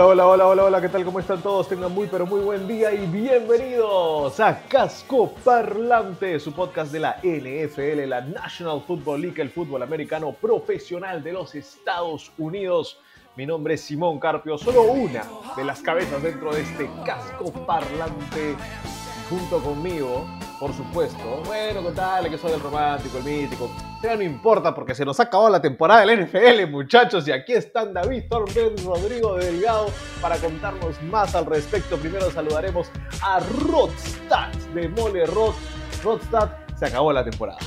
Hola, hola, hola, hola, hola, ¿qué tal? ¿Cómo están todos? Tengan muy, pero muy buen día y bienvenidos a Casco Parlante, su podcast de la NFL, la National Football League, el fútbol americano profesional de los Estados Unidos. Mi nombre es Simón Carpio, solo una de las cabezas dentro de este Casco Parlante. Junto conmigo, por supuesto, bueno, contarle que soy el romántico, el mítico. Ya no importa porque se nos ha acabado la temporada del NFL, muchachos. Y aquí están David Torben, Rodrigo Delgado para contarnos más al respecto. Primero saludaremos a Rodstad de Mole Rod. Rodstad, se acabó la temporada.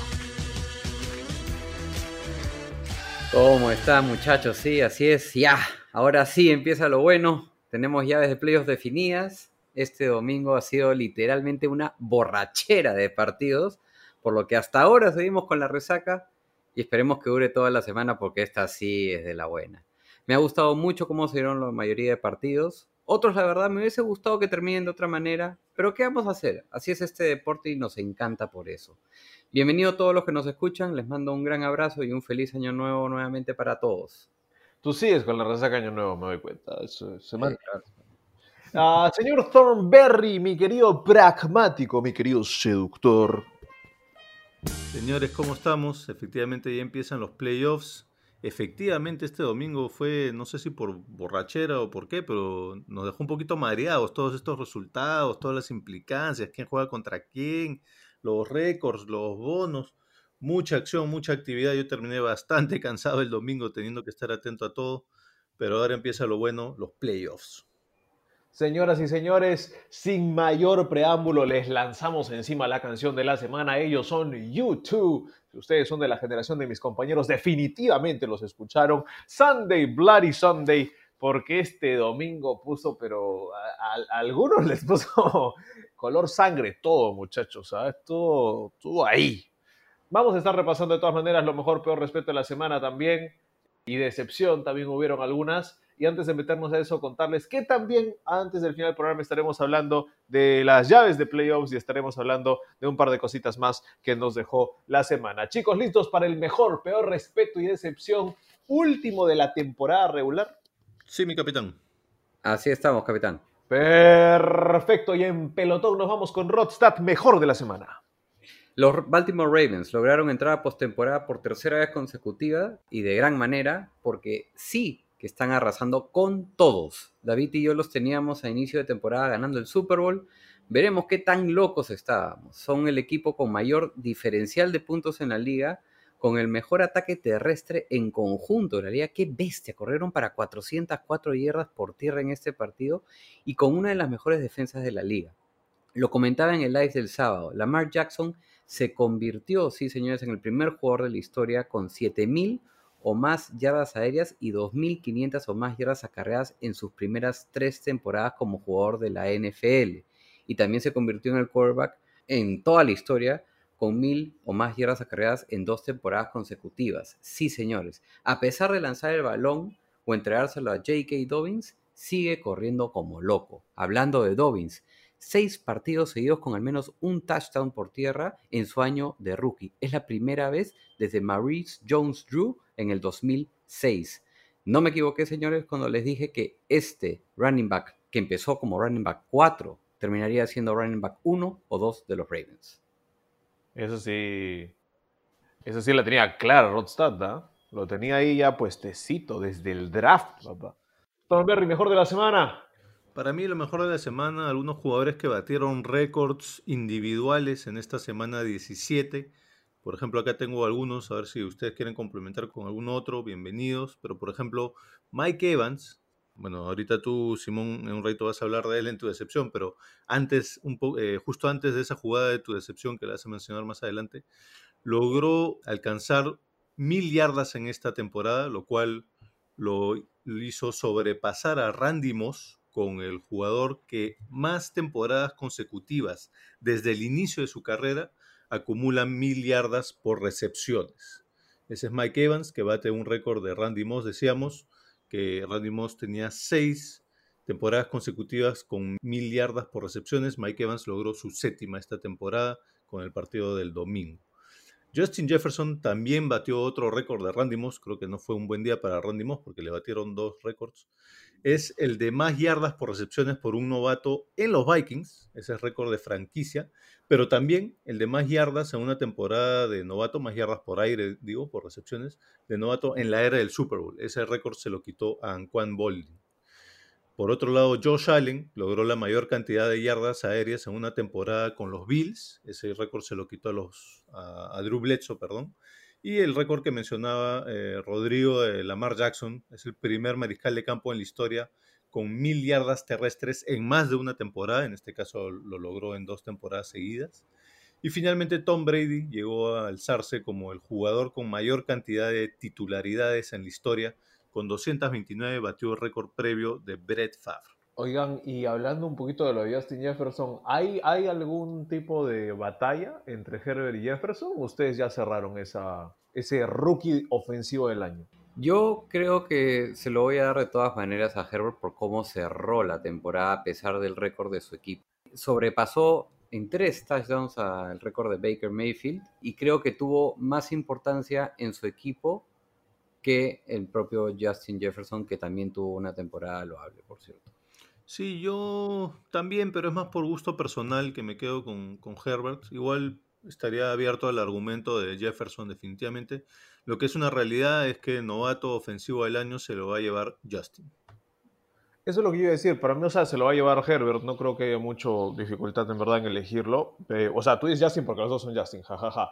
¿Cómo están muchachos? Sí, así es. Ya, ahora sí empieza lo bueno. Tenemos llaves de playoffs definidas. Este domingo ha sido literalmente una borrachera de partidos, por lo que hasta ahora seguimos con la resaca y esperemos que dure toda la semana porque esta sí es de la buena. Me ha gustado mucho cómo se dieron la mayoría de partidos. Otros, la verdad, me hubiese gustado que terminen de otra manera, pero ¿qué vamos a hacer? Así es este deporte y nos encanta por eso. Bienvenido a todos los que nos escuchan, les mando un gran abrazo y un feliz año nuevo nuevamente para todos. Tú sigues con la resaca año nuevo, me doy cuenta. Eso se me- Ah, señor Thornberry, mi querido pragmático, mi querido seductor. Señores, ¿cómo estamos? Efectivamente ya empiezan los playoffs. Efectivamente este domingo fue, no sé si por borrachera o por qué, pero nos dejó un poquito mareados todos estos resultados, todas las implicancias, quién juega contra quién, los récords, los bonos, mucha acción, mucha actividad. Yo terminé bastante cansado el domingo teniendo que estar atento a todo, pero ahora empieza lo bueno, los playoffs. Señoras y señores, sin mayor preámbulo, les lanzamos encima la canción de la semana. Ellos son YouTube. Si ustedes son de la generación de mis compañeros, definitivamente los escucharon. Sunday, Bloody Sunday, porque este domingo puso, pero a, a- algunos les puso color sangre todo, muchachos. ¿sabes? Todo, todo ahí. Vamos a estar repasando de todas maneras lo mejor, peor, respeto de la semana también. Y decepción también hubieron algunas. Y antes de meternos a eso, contarles que también antes del final del programa estaremos hablando de las llaves de playoffs y estaremos hablando de un par de cositas más que nos dejó la semana. Chicos, listos para el mejor, peor respeto y decepción último de la temporada regular. Sí, mi capitán. Así estamos, capitán. Perfecto, y en pelotón nos vamos con Rodstad, mejor de la semana. Los Baltimore Ravens lograron entrar a postemporada por tercera vez consecutiva y de gran manera, porque sí que están arrasando con todos. David y yo los teníamos a inicio de temporada ganando el Super Bowl. Veremos qué tan locos estábamos. Son el equipo con mayor diferencial de puntos en la liga, con el mejor ataque terrestre en conjunto de la liga. Qué bestia, corrieron para 404 yardas por tierra en este partido y con una de las mejores defensas de la liga. Lo comentaba en el live del sábado. Lamar Jackson se convirtió, sí señores, en el primer jugador de la historia con 7000 o más yardas aéreas y 2500 o más yardas acarreadas en sus primeras tres temporadas como jugador de la NFL. Y también se convirtió en el quarterback en toda la historia con 1000 o más yardas acarreadas en dos temporadas consecutivas. Sí señores, a pesar de lanzar el balón o entregárselo a J.K. Dobbins, sigue corriendo como loco. Hablando de Dobbins, seis partidos seguidos con al menos un touchdown por tierra en su año de rookie. Es la primera vez desde Maurice Jones-Drew en el 2006. No me equivoqué, señores, cuando les dije que este running back, que empezó como running back 4, terminaría siendo running back 1 o 2 de los Ravens. Eso sí, eso sí la tenía clara Rodstad, ¿ah? Lo tenía ahí ya puestecito desde el draft, papá. Thornberry, mejor de la semana. Para mí lo mejor de la semana, algunos jugadores que batieron récords individuales en esta semana 17, Por ejemplo, acá tengo algunos, a ver si ustedes quieren complementar con algún otro, bienvenidos. Pero, por ejemplo, Mike Evans, bueno, ahorita tú, Simón, en un rato vas a hablar de él en tu decepción, pero antes, un eh, justo antes de esa jugada de tu decepción que la vas a mencionar más adelante, logró alcanzar mil yardas en esta temporada, lo cual lo hizo sobrepasar a Randy Moss con el jugador que más temporadas consecutivas desde el inicio de su carrera acumula mil yardas por recepciones. Ese es Mike Evans, que bate un récord de Randy Moss, decíamos, que Randy Moss tenía seis temporadas consecutivas con mil yardas por recepciones. Mike Evans logró su séptima esta temporada con el partido del domingo. Justin Jefferson también batió otro récord de Randy Moss, creo que no fue un buen día para Randy Moss porque le batieron dos récords. Es el de más yardas por recepciones por un novato en los Vikings, ese es récord de franquicia, pero también el de más yardas en una temporada de novato, más yardas por aire, digo, por recepciones, de novato en la era del Super Bowl. Ese récord se lo quitó a Anquan Boldin. Por otro lado, Josh Allen logró la mayor cantidad de yardas aéreas en una temporada con los Bills. Ese récord se lo quitó a, los, a, Drew Bledsoe, perdón. Y el récord que mencionaba eh, Rodrigo de Lamar Jackson es el primer mariscal de campo en la historia con mil yardas terrestres en más de una temporada. En este caso lo logró en dos temporadas seguidas. Y finalmente Tom Brady llegó a alzarse como el jugador con mayor cantidad de titularidades en la historia. Con 229 batió el récord previo de Brett Favre. Oigan, y hablando un poquito de lo de Justin Jefferson, ¿hay, ¿hay algún tipo de batalla entre Herbert y Jefferson? ¿O ¿Ustedes ya cerraron esa, ese rookie ofensivo del año? Yo creo que se lo voy a dar de todas maneras a Herbert por cómo cerró la temporada a pesar del récord de su equipo. Sobrepasó en tres touchdowns al récord de Baker Mayfield y creo que tuvo más importancia en su equipo que el propio Justin Jefferson, que también tuvo una temporada loable, por cierto. Sí, yo también, pero es más por gusto personal que me quedo con, con Herbert. Igual estaría abierto al argumento de Jefferson definitivamente. Lo que es una realidad es que el novato ofensivo del año se lo va a llevar Justin. Eso es lo que iba a decir. Para mí, o sea, se lo va a llevar Herbert. No creo que haya mucha dificultad en verdad en elegirlo. Eh, o sea, tú dices Justin porque los dos son Justin, jajaja.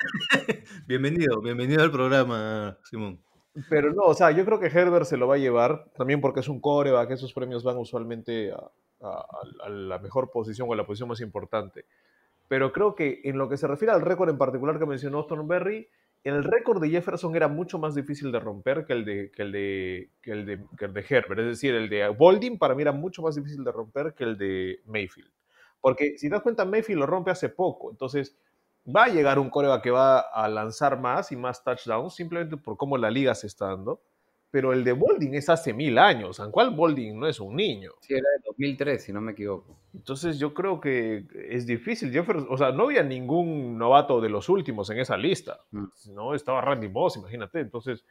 Bienvenido, bienvenido al programa, Simón. Pero no, o sea, yo creo que Herbert se lo va a llevar también porque es un coreback. Esos premios van usualmente a, a- a la mejor posición o a la posición más importante. Pero creo que en lo que se refiere al récord en particular que mencionó Thornberry, el récord de Jefferson era mucho más difícil de romper que el de, que el de, que el de, que el de Herbert. Es decir, el de Bolding para mí era mucho más difícil de romper que el de Mayfield. Porque si te das cuenta, Mayfield lo rompe hace poco. Entonces, va a llegar un coreback que va a lanzar más y más touchdowns simplemente por cómo la liga se está dando. Pero el de Bolding es hace mil años. ¿San cual Bolding no es un niño? Sí, era de 2003, si no me equivoco. Entonces yo creo que es difícil. Jefferson, o sea, no había ningún novato de los últimos en esa lista. Mm. No estaba Randy Moss, imagínate. Entonces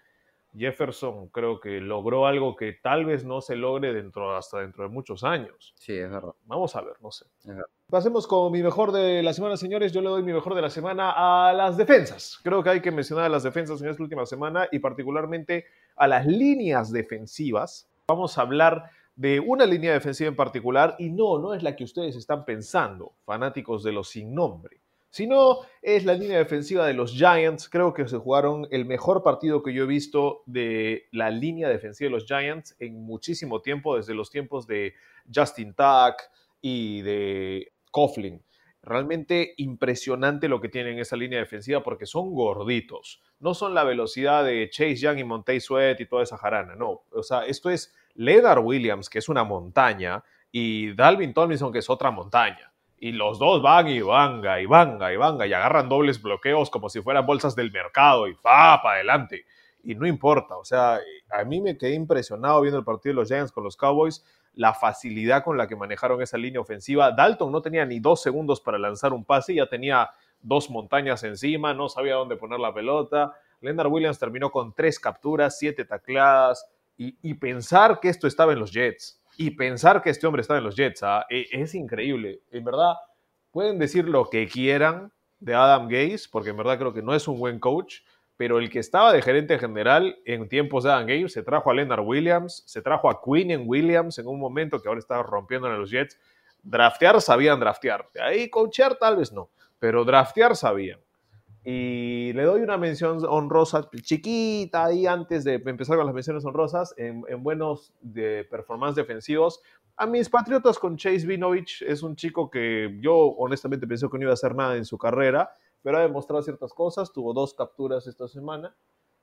Jefferson creo que logró algo que tal vez no se logre dentro hasta dentro de muchos años. Sí, es verdad. Vamos a ver, no sé. es verdad. Pasemos con mi mejor de la semana, señores. Yo le doy mi mejor de la semana a las defensas. Creo que hay que mencionar a las defensas en esta última semana y particularmente a las líneas defensivas. Vamos a hablar de una línea defensiva en particular y no, no es la que ustedes están pensando, fanáticos de los sin nombre, sino es la línea defensiva de los Giants. Creo que se jugaron el mejor partido que yo he visto de la línea defensiva de los Giants en muchísimo tiempo, desde los tiempos de Justin Tuck y de Coughlin. Realmente impresionante lo que tienen en esa línea defensiva porque son gorditos. No son la velocidad de Chase Young y Montez Sweat y toda esa jarana, no. O sea, esto es Leonard Williams, que es una montaña, y Dalvin Tomlinson, que es otra montaña. Y los dos van y vanga y vanga y vanga y agarran dobles bloqueos como si fueran bolsas del mercado y pa, para adelante. Y no importa, o sea, a mí me quedé impresionado viendo el partido de los Giants con los Cowboys, la facilidad con la que manejaron esa línea ofensiva. Dalton no tenía ni dos segundos para lanzar un pase, ya tenía dos montañas encima, no sabía dónde poner la pelota. Leonard Williams terminó con tres capturas, siete tacleadas, y, pensar que esto estaba en los Jets, y pensar que este hombre estaba en los Jets, ¿ah? E- es increíble. En verdad, pueden decir lo que quieran de Adam Gaze, porque en verdad creo que no es un buen coach, pero el que estaba de gerente general en tiempos de Adam Gaze se trajo a Leonard Williams, se trajo a Quinn Williams en un momento que ahora estaba rompiendo en los Jets. Draftear sabían draftear. De ahí coachear tal vez no, pero draftear sabían. Y le doy una mención honrosa chiquita ahí antes de empezar con las menciones honrosas en, en buenos de performance defensivos. A mis Patriotas con Chase Vinovich es un chico que yo honestamente pensé que no iba a hacer nada en su carrera, pero ha demostrado ciertas cosas. Tuvo dos capturas esta semana.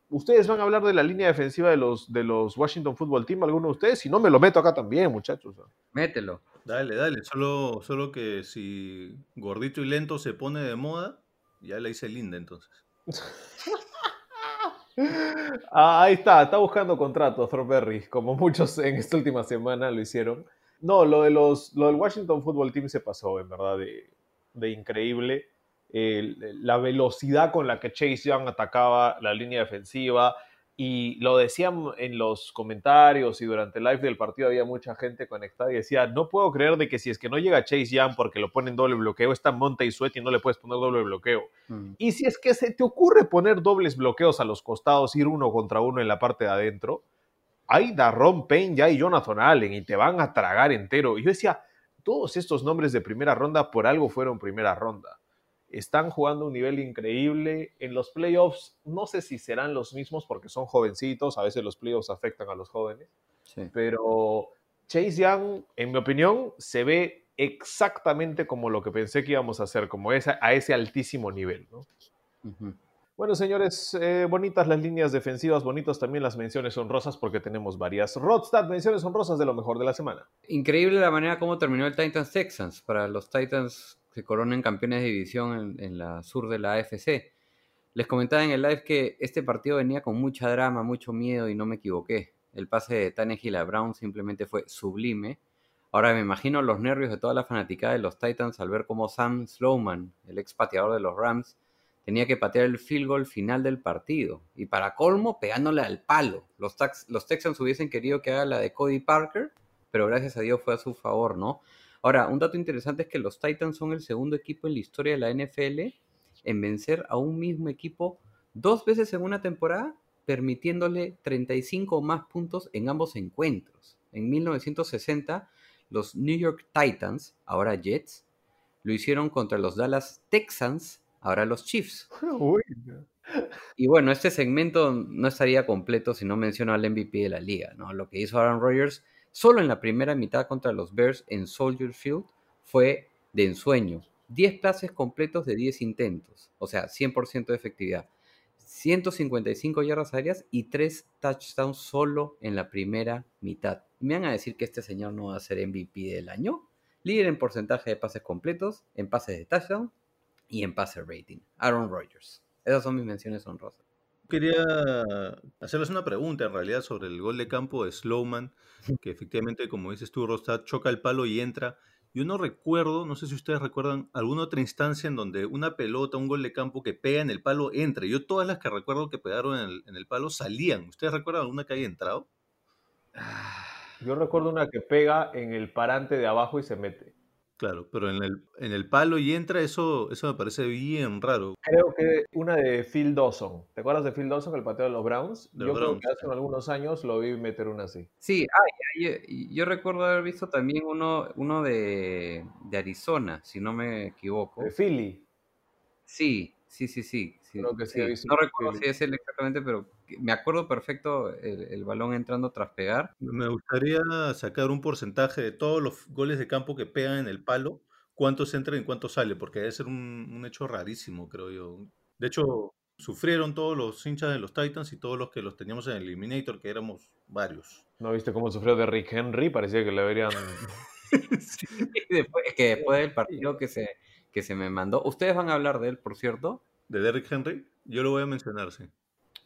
¿Ustedes van a hablar de la línea defensiva de los, de los Washington Football Team, alguno de ustedes? Si no, me lo meto acá también, muchachos. Mételo. Dale, dale. Solo, solo que si gordito y lento se pone de moda, ya la hice linda entonces. Ah, ahí está, está buscando contrato Thornberry, como muchos en esta última semana lo hicieron. No, lo, de los, lo del Washington Football Team se pasó, en verdad, de, de increíble. La velocidad con la que Chase Young atacaba la línea defensiva, y lo decían en los comentarios y durante el live del partido había mucha gente conectada y decía, no puedo creer de que si es que no llega Chase Young porque lo ponen doble bloqueo, está Monta y Sweat y no le puedes poner doble bloqueo. Mm. Y si es que se te ocurre poner dobles bloqueos a los costados, ir uno contra uno en la parte de adentro, hay Darron Payne ya y Jonathan Allen y te van a tragar entero. Y yo decía, todos estos nombres de primera ronda por algo fueron primera ronda. Están jugando a un nivel increíble. En los playoffs, no sé si serán los mismos porque son jovencitos, a veces los playoffs afectan a los jóvenes, Sí. pero Chase Young, en mi opinión, se ve exactamente como lo que pensé que íbamos a hacer, como esa, a ese altísimo nivel. Bueno, señores, eh, bonitas las líneas defensivas, bonitos también las menciones honrosas porque tenemos varias. Rodstad, menciones honrosas de lo mejor de la semana. Increíble la manera como terminó el Titans Texans. Para los Titans que coronan campeones de división en, en la sur de la AFC. Les comentaba en el live que este partido venía con mucha drama, mucho miedo y no me equivoqué. El pase de Tannehill a Brown simplemente fue sublime. Ahora me imagino los nervios de toda la fanaticada de los Titans al ver cómo Sam Slowman, el ex pateador de los Rams, tenía que patear el field goal final del partido. Y para colmo, pegándole al palo. Los, tax- los Texans hubiesen querido que haga la de Cody Parker, pero gracias a Dios fue a su favor, ¿no? Ahora, un dato interesante es que los Titans son el segundo equipo en la historia de la NFL en vencer a un mismo equipo dos veces en una temporada, permitiéndole 35 o más puntos en ambos encuentros. En 1960, los New York Titans, ahora Jets, lo hicieron contra los Dallas Texans, ahora los Chiefs. Y bueno, este segmento no estaría completo si no menciono al MVP de la liga, ¿no? Lo que hizo Aaron Rodgers solo en la primera mitad contra los Bears en Soldier Field fue de ensueño. 10 pases completos de 10 intentos, o sea, 100% de efectividad. 155 yardas aéreas y 3 touchdowns solo en la primera mitad. ¿Me van a decir que este señor no va a ser MVP del año? Líder en porcentaje de pases completos, en pases de touchdown y en pase rating. Aaron Rodgers. Esas son mis menciones honrosas. Quería hacerles una pregunta en realidad sobre el gol de campo de Slowman, que efectivamente, como dices tú, Rostad, choca el palo y entra. Yo no recuerdo, no sé si ustedes recuerdan alguna otra instancia en donde una pelota, un gol de campo que pega en el palo entre. Yo todas las que recuerdo que pegaron en el, en el palo salían. ¿Ustedes recuerdan alguna que haya entrado? yo recuerdo una que pega en el parante de abajo y se mete. Claro, pero en el, en el palo y entra, eso, eso me parece bien raro. Creo que una de Phil Dawson. ¿Te acuerdas de Phil Dawson, el pateo de los Browns? De yo los creo Browns, que hace algunos años lo vi meter una así. Sí, ah, ya, yo recuerdo haber visto también uno, uno de, de Arizona, si no me equivoco. De Philly. Sí, sí, sí, sí. sí, Creo que sí he visto No recuerdo Philly. si es él exactamente, pero me acuerdo perfecto el, el balón entrando tras pegar. Me gustaría sacar un porcentaje de todos los goles de campo que pegan en el palo, cuántos entran y cuántos salen, porque debe ser un, un hecho rarísimo, creo yo. De hecho, sufrieron todos los hinchas de los Titans y todos los que los teníamos en el Eliminator, que éramos varios. ¿No viste cómo sufrió de Rick Henry? Parecía que le después, es que después del partido que se, que se me mandó, ustedes van a hablar de él, por cierto. De Derrick Henry, yo lo voy a mencionar, sí.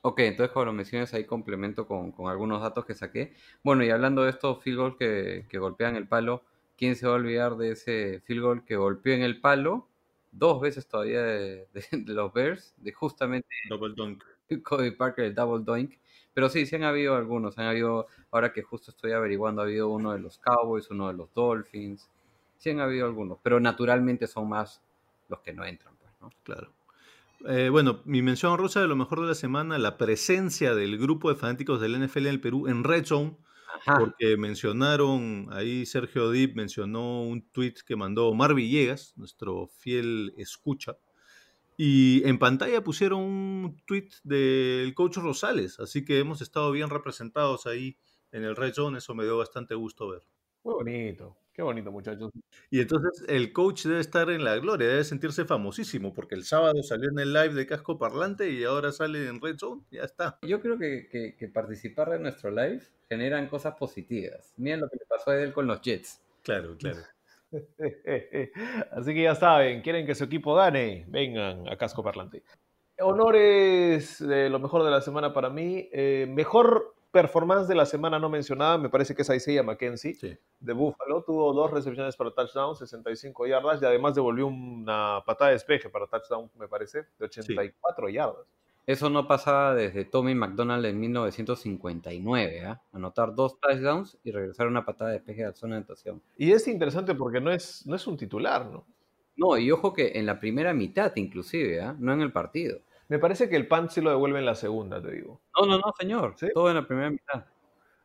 Ok, entonces cuando lo menciones ahí complemento con, con algunos datos que saqué. Bueno, y hablando de estos field goals que, que golpean el palo, ¿quién se va a olvidar de ese field goal que golpeó en el palo dos veces todavía de, de- de los Bears? De justamente Double dunk. Cody Parker, el double doink. Pero sí, sí han habido algunos. Han habido, ahora que justo estoy averiguando, ha habido uno de los Cowboys, uno de los Dolphins. Sí han habido algunos, pero naturalmente son más los que no entran, pues, ¿no? Claro. Eh, bueno, mi mención rosa de lo mejor de la semana, la presencia del grupo de fanáticos del NFL en el Perú en Red Zone, Ajá. porque mencionaron, ahí Sergio Dip mencionó un tweet que mandó Omar Villegas, nuestro fiel escucha, Y en pantalla pusieron un tweet del coach Rosales, así que hemos estado bien representados ahí en el Red Zone, eso me dio bastante gusto ver. Muy bonito. Qué bonito, muchachos. Y entonces el coach debe estar en la gloria, debe sentirse famosísimo, porque el sábado salió en el live de Casco Parlante y ahora sale en Red Zone, ya está. Yo creo que, que- que participar en nuestro live generan cosas positivas. Miren lo que le pasó a él con los Jets. Claro, claro. Así que ya saben, quieren que su equipo gane, vengan a Casco Parlante. Honores de lo mejor de la semana para mí. Eh, mejor performance de la semana no mencionada, me parece que es Isaiah McKenzie Sí. de Buffalo. Tuvo dos recepciones para touchdown, 65 yardas y además devolvió una patada de despeje para touchdown, me parece, de 84 yardas. Eso no pasaba desde Tommy McDonald en 1959, ¿ah? Anotar dos touchdowns y regresar una patada de despeje a la zona de anotación. Y es interesante porque no es, no es un titular, ¿no? No, y ojo que en la primera mitad inclusive, ¿ah? No en el partido. Me parece que el punt sí lo devuelve en la segunda, te digo. No, no, no, señor. ¿Sí? Todo en la primera mitad.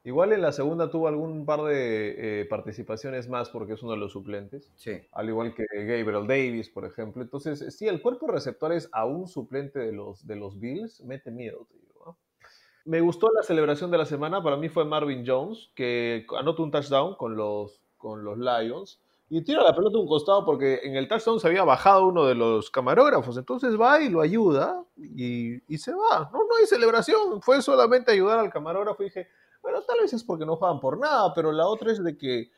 Igual en la segunda tuvo algún par de eh, participaciones más porque es uno de los suplentes, Sí. al igual que Gabriel Davis, por ejemplo. Entonces, sí, el cuerpo de receptores a un suplente de los, de los Bills mete miedo, te digo. ¿no? Me gustó la celebración de la semana, para mí fue Marvin Jones, que anotó un touchdown con los, con los Lions. Y tira la pelota a un costado porque en el touchdown se había bajado uno de los camarógrafos. Entonces va y lo ayuda y, y se va. No, no hay celebración. Fue solamente ayudar al camarógrafo. Y dije, bueno, tal vez es porque no juegan por nada, pero la otra es de que,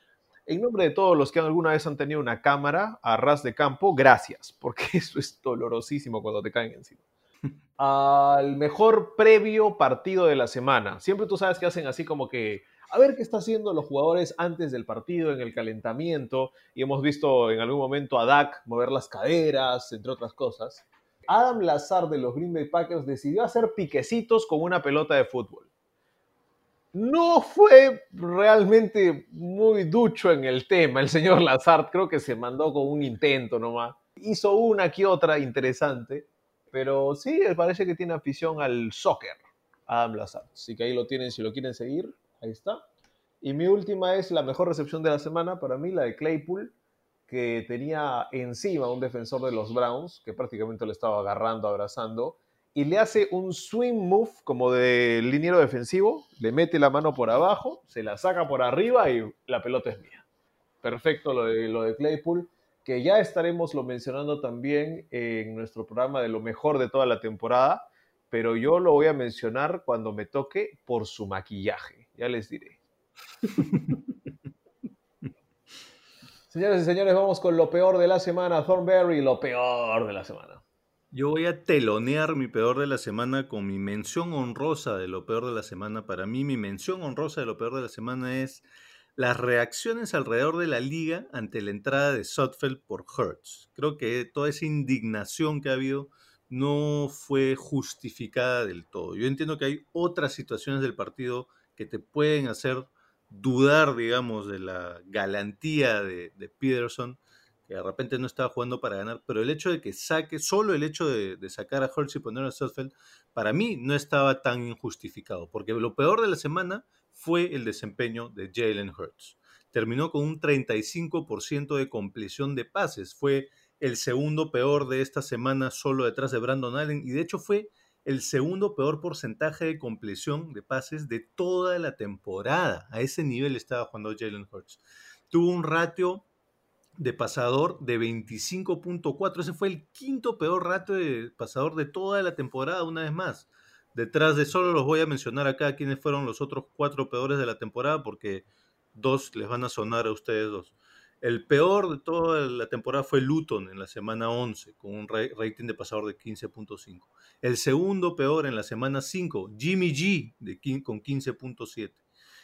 en nombre de todos los que alguna vez han tenido una cámara a ras de campo, gracias, porque eso es dolorosísimo cuando te caen encima. Al mejor previo partido de la semana. Siempre tú sabes que hacen así como que, a ver qué están haciendo los jugadores antes del partido, en el calentamiento, y hemos visto en algún momento a Dak mover las caderas, entre otras cosas. Adam Lazar de los Green Bay Packers decidió hacer piquecitos con una pelota de fútbol no fue realmente muy ducho en el tema. El señor Lazard creo que se mandó con un intento nomás. Hizo una que otra interesante, pero sí, parece que tiene afición al soccer, Adam Lazard. Así que ahí lo tienen, si lo quieren seguir, ahí está. Y mi última es la mejor recepción de la semana para mí, la de Claypool, que tenía encima un defensor de los Browns, que prácticamente lo estaba agarrando, abrazando, y le hace un swing move como de liniero defensivo, le mete la mano por abajo, se la saca por arriba y la pelota es mía. Perfecto lo de, lo de Claypool, que ya estaremos lo mencionando también en nuestro programa de lo mejor de toda la temporada, pero yo lo voy a mencionar cuando me toque por su maquillaje, ya les diré. Señores y señores, vamos con lo peor de la semana, Thornberry, lo peor de la semana. Yo voy a telonear mi peor de la semana con mi mención honrosa de lo peor de la semana. Para mí, mi mención honrosa de lo peor de la semana es las reacciones alrededor de la liga ante la entrada de Sutfeld por Hertz. Creo que toda esa indignación que ha habido no fue justificada del todo. Yo entiendo que hay otras situaciones del partido que te pueden hacer dudar, digamos, de la galantía de, Peterson que de repente no estaba jugando para ganar, pero el hecho de que saque, solo el hecho de, sacar a Hurts y poner a Sutfeld, para mí no estaba tan injustificado, porque lo peor de la semana fue el desempeño de Jalen Hurts. Terminó con un 35% de compleción de pases, fue el segundo peor de esta semana solo detrás de Brandon Allen, y de hecho fue el segundo peor porcentaje de compleción de pases de toda la temporada. A ese nivel estaba jugando Jalen Hurts. Tuvo un ratio de pasador de 25.4. Ese fue el quinto peor ratio de pasador de toda la temporada, una vez más. Detrás de solo los voy a mencionar acá quiénes fueron los otros cuatro peores de la temporada, porque dos les van a sonar a ustedes dos. El peor de toda la temporada fue Luton en la semana 11, con un rating de pasador de 15.5. El segundo peor en la semana 5, Jimmy G, con 15.7.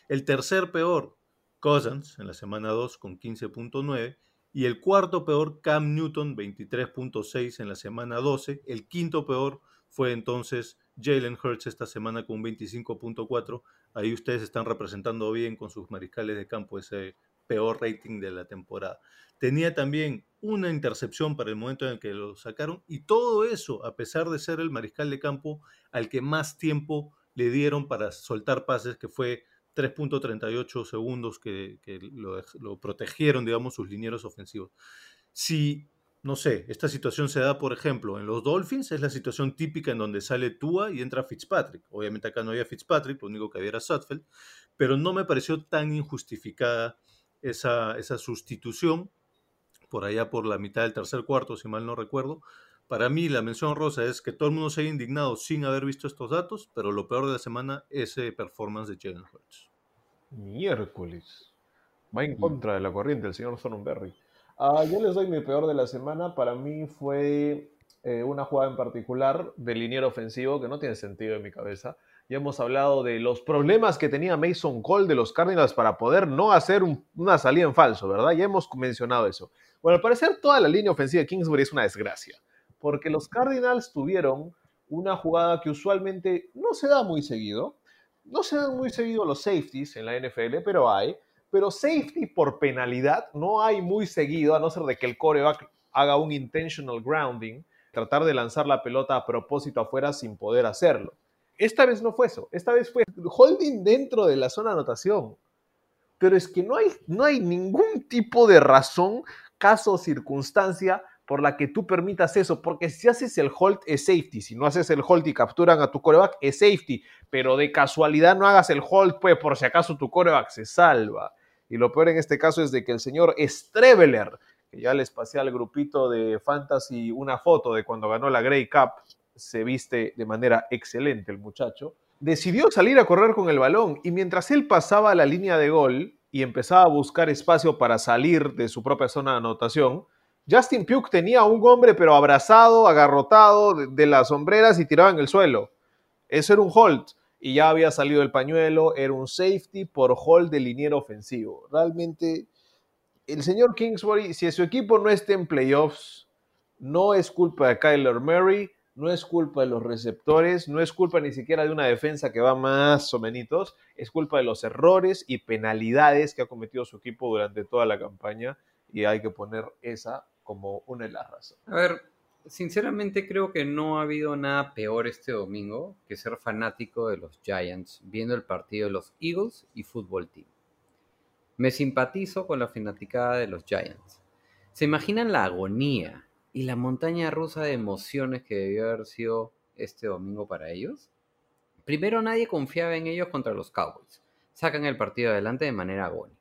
El tercer peor, Cousins, en la semana 2, con 15.9. Y el cuarto peor, Cam Newton, 23.6 en la semana 12. El quinto peor fue entonces Jalen Hurts esta semana con 25.4. Ahí ustedes están representando bien con sus mariscales de campo ese peor rating de la temporada. Tenía también una intercepción para el momento en el que lo sacaron y todo eso a pesar de ser el mariscal de campo al que más tiempo le dieron para soltar pases, que fue 3.38 segundos que, lo, lo, protegieron, digamos, sus linieros ofensivos. Si no sé, esta situación se da, por ejemplo, en los Dolphins, es la situación típica en donde sale Tua y entra Fitzpatrick. Obviamente acá no había Fitzpatrick, lo único que había era Sutfeld, pero no me pareció tan injustificada esa, esa sustitución por allá por la mitad del tercer cuarto, si mal no recuerdo. Para mí la mención rosa es que todo el mundo se haya indignado sin haber visto estos datos, pero lo peor de la semana es el performance de Jalen Hurts. Miércoles. Va en contra de la corriente el señor Thornberry. Ah, yo les doy mi peor de la semana. Para mí fue eh, una jugada en particular del liniero ofensivo que no tiene sentido en mi cabeza. Ya hemos hablado de los problemas que tenía Mason Cole de los Cardinals para poder no hacer un- una salida en falso, ¿verdad? Ya hemos mencionado eso. Bueno, al parecer toda la línea ofensiva de Kingsbury es una desgracia, porque los Cardinals tuvieron una jugada que usualmente no se da muy seguido. No se dan muy seguido los safeties en la NFL, pero hay. Pero safety por penalidad no hay muy seguido, a no ser de que el coreback haga un intentional grounding, tratar de lanzar la pelota a propósito afuera sin poder hacerlo. Esta vez no fue eso, esta vez fue holding dentro de la zona anotación. Pero es que no hay, no hay ningún tipo de razón, caso o circunstancia por la que tú permitas eso, porque si haces el hold es safety, si no haces el hold y capturan a tu coreback es safety, pero de casualidad no hagas el hold, pues por si acaso tu coreback se salva. Y lo peor en este caso es de que el señor Streveler, que ya les pasé al grupito de Fantasy una foto de cuando ganó la Grey Cup, se viste de manera excelente el muchacho, decidió salir a correr con el balón y mientras él pasaba la línea de gol y empezaba a buscar espacio para salir de su propia zona de anotación, Justin Pugh tenía un hombre pero abrazado, agarrotado de, de las sombreras y tirado en el suelo. Eso era un hold y ya había salido el pañuelo, era un safety por hold de liniero ofensivo. Realmente, el señor Kingsbury, si su equipo no está en playoffs, no es culpa de Kyler Murray, no es culpa de los receptores, no es culpa ni siquiera de una defensa que va más o menos, es culpa de los errores y penalidades que ha cometido su equipo durante toda la campaña y hay que poner esa como una de las razones. A ver, sinceramente creo que no ha habido nada peor este domingo que ser fanático de los Giants viendo el partido de los Eagles y Fútbol Team. Me simpatizo con la fanaticada de los Giants. ¿Se imaginan la agonía y la montaña rusa de emociones que debió haber sido este domingo para ellos? Primero nadie confiaba en ellos contra los Cowboys. Sacan el partido adelante de manera agónica.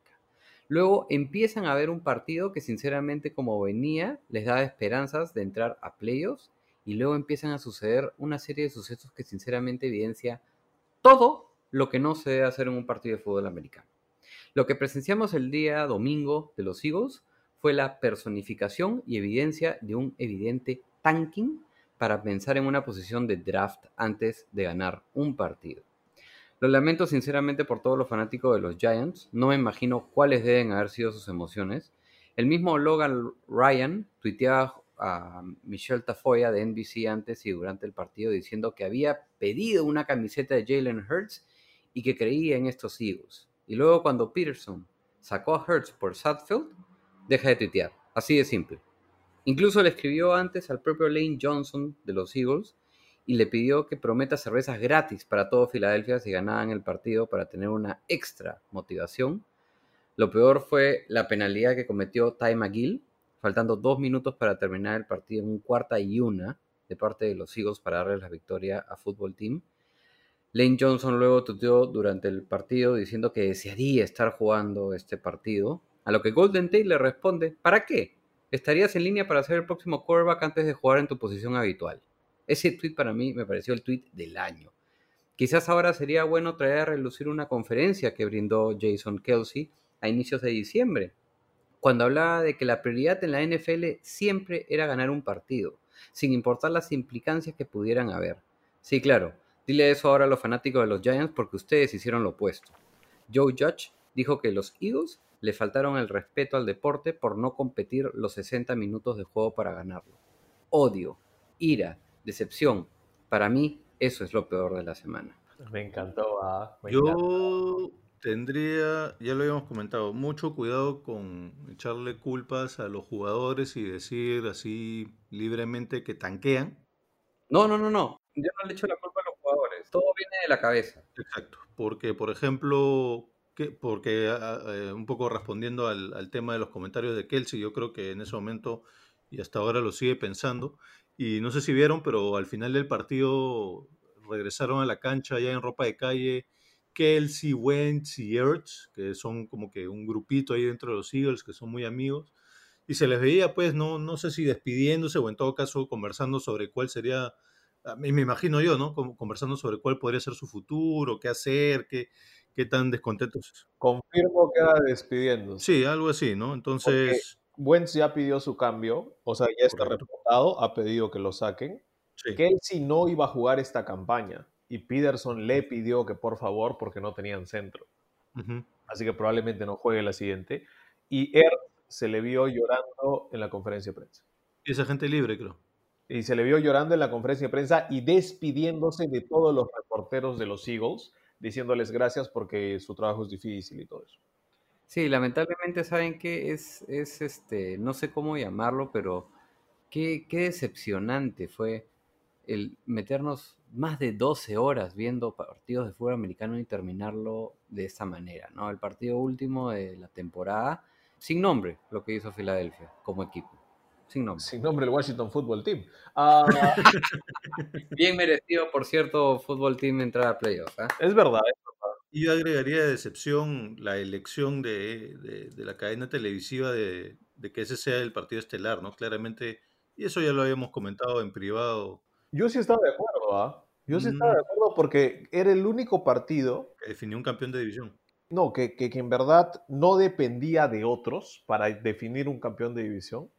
Luego empiezan a ver un partido que sinceramente como venía les daba esperanzas de entrar a playoffs y luego empiezan a suceder una serie de sucesos que sinceramente evidencia todo lo que no se debe hacer en un partido de fútbol americano. Lo que presenciamos el día domingo de los Eagles fue la personificación y evidencia de un evidente tanking para pensar en una posición de draft antes de ganar un partido. Lo lamento sinceramente por todos los fanáticos de los Giants. No me imagino cuáles deben haber sido sus emociones. El mismo Logan Ryan tuiteaba a Michelle Tafoya de NBC antes y durante el partido diciendo que había pedido una camiseta de Jalen Hurts y que creía en estos Eagles. Y luego cuando Peterson sacó a Hurts por Sudfeld, deja de tuitear. Así de simple. Incluso le escribió antes al propio Lane Johnson de los Eagles y le pidió que prometa cervezas gratis para todo Filadelfia si ganaban el partido para tener una extra motivación. Lo peor fue la penalidad que cometió Ty McGill, faltando dos minutos para terminar el partido en un cuarta y una de parte de los Eagles para darles la victoria a Fútbol Team. Lane Johnson luego tuteó durante el partido diciendo que desearía estar jugando este partido, a lo que Golden Tate le responde, ¿para qué? Estarías en línea para ser el próximo quarterback antes de jugar en tu posición habitual. Ese tweet para mí me pareció el tweet del año. Quizás ahora sería bueno traer a relucir una conferencia que brindó Jason Kelsey a inicios de diciembre, cuando hablaba de que la prioridad en la NFL siempre era ganar un partido, sin importar las implicancias que pudieran haber. Sí, claro, dile eso ahora a los fanáticos de los Giants porque ustedes hicieron lo opuesto. Joe Judge dijo que los Eagles le faltaron el respeto al deporte por no competir los 60 minutos de juego para ganarlo. Odio, ira, decepción. Para mí, eso es lo peor de la semana. Me encantó. ah, me encantó. Yo tendría, ya lo habíamos comentado, mucho cuidado con echarle culpas a los jugadores y decir así libremente que tanquean. No, no, no, no. Yo no le echo la culpa a los jugadores. Todo viene de la cabeza. Exacto. Porque, por ejemplo, que, porque ah, eh, un poco respondiendo al, al tema de los comentarios de Kelsey, yo creo que en ese momento y hasta ahora lo sigue pensando. Y no sé si vieron, pero al final del partido regresaron a la cancha ya en ropa de calle Kelsey, Wentz y Ertz, que son como que un grupito ahí dentro de los Eagles, que son muy amigos. Y se les veía, pues, no, no sé si despidiéndose o en todo caso conversando sobre cuál sería, me imagino yo, ¿no? Conversando sobre cuál podría ser su futuro, qué hacer, qué, qué tan descontentos. Confirmo que era despidiéndose. Sí, algo así, ¿no? Entonces, Wentz ya pidió su cambio, o sea, ya está Correcto. reportado, ha pedido que lo saquen. sí. Kelsey no iba a jugar esta campaña y Peterson le pidió que por favor, porque no tenían centro. Así que probablemente no juegue la siguiente. Y Ertz se le vio llorando en la conferencia de prensa. Y esa gente libre, creo. Y se le vio llorando en la conferencia de prensa y despidiéndose de todos los reporteros de los Eagles, diciéndoles gracias porque su trabajo es difícil y todo eso. Sí, lamentablemente saben que es, es este, no sé cómo llamarlo, pero qué, qué decepcionante fue el meternos más de 12 horas viendo partidos de fútbol americano y terminarlo de esta manera, ¿no? El partido último de la temporada, sin nombre, lo que hizo Filadelfia como equipo. Sin nombre. Sin nombre, el Washington Football Team. Ah, Bien merecido, por cierto, fútbol team entrar a playoffs, ¿ah? es verdad, ¿eh? Y yo agregaría de decepción la elección de, de- de la cadena televisiva de, de que ese sea el partido estelar, ¿no? Claramente, y eso ya lo habíamos comentado en privado, Yo sí estaba de acuerdo, ¿ah? Yo sí Mm. estaba de acuerdo porque era el único partido, que definió un campeón de división. no, que, que, que en verdad no dependía de otros para definir un campeón de división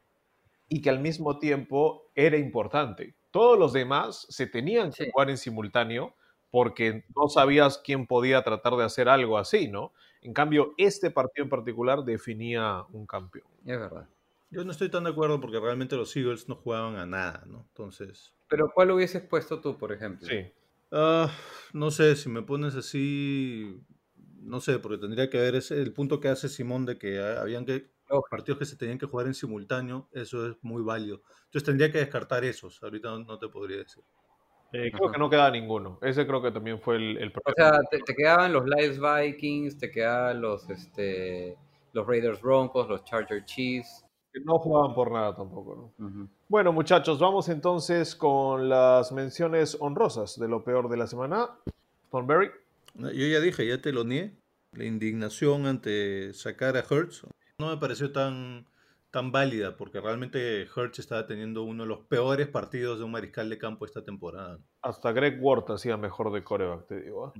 y que al mismo tiempo era importante. Todos los demás se tenían que Sí. jugar en simultáneo porque no sabías quién podía tratar de hacer algo así, ¿no? En cambio, este partido en particular definía un campeón. Es verdad. Yo no estoy tan de acuerdo porque realmente los Eagles no jugaban a nada, ¿no? Entonces, Pero ¿cuál hubieses puesto tú, por ejemplo? Sí. ah, no sé, si me pones así, no sé, porque tendría que ver ese, el punto que hace Simón de que habían que Lógico. partidos que se tenían que jugar en simultáneo, eso es muy válido. Entonces tendría que descartar esos, ahorita no, no te podría decir. Eh, creo Ajá. que no queda ninguno. Ese creo que también fue el, el O problema. sea, te, te quedaban los Lions Vikings, te quedaban los, este, los Raiders Broncos, los Charger Chiefs. Que no jugaban por nada tampoco, ¿no? Ujú. Bueno, muchachos, vamos entonces con las menciones honrosas de lo peor de la semana. Thornberry. Yo ya dije, ya te lo niegué, la indignación ante sacar a Hertz no me pareció tan, tan válida porque realmente Hertz estaba teniendo uno de los peores partidos de un mariscal de campo esta temporada. Hasta Greg Ward hacía mejor de coreback, te digo. ¿ah?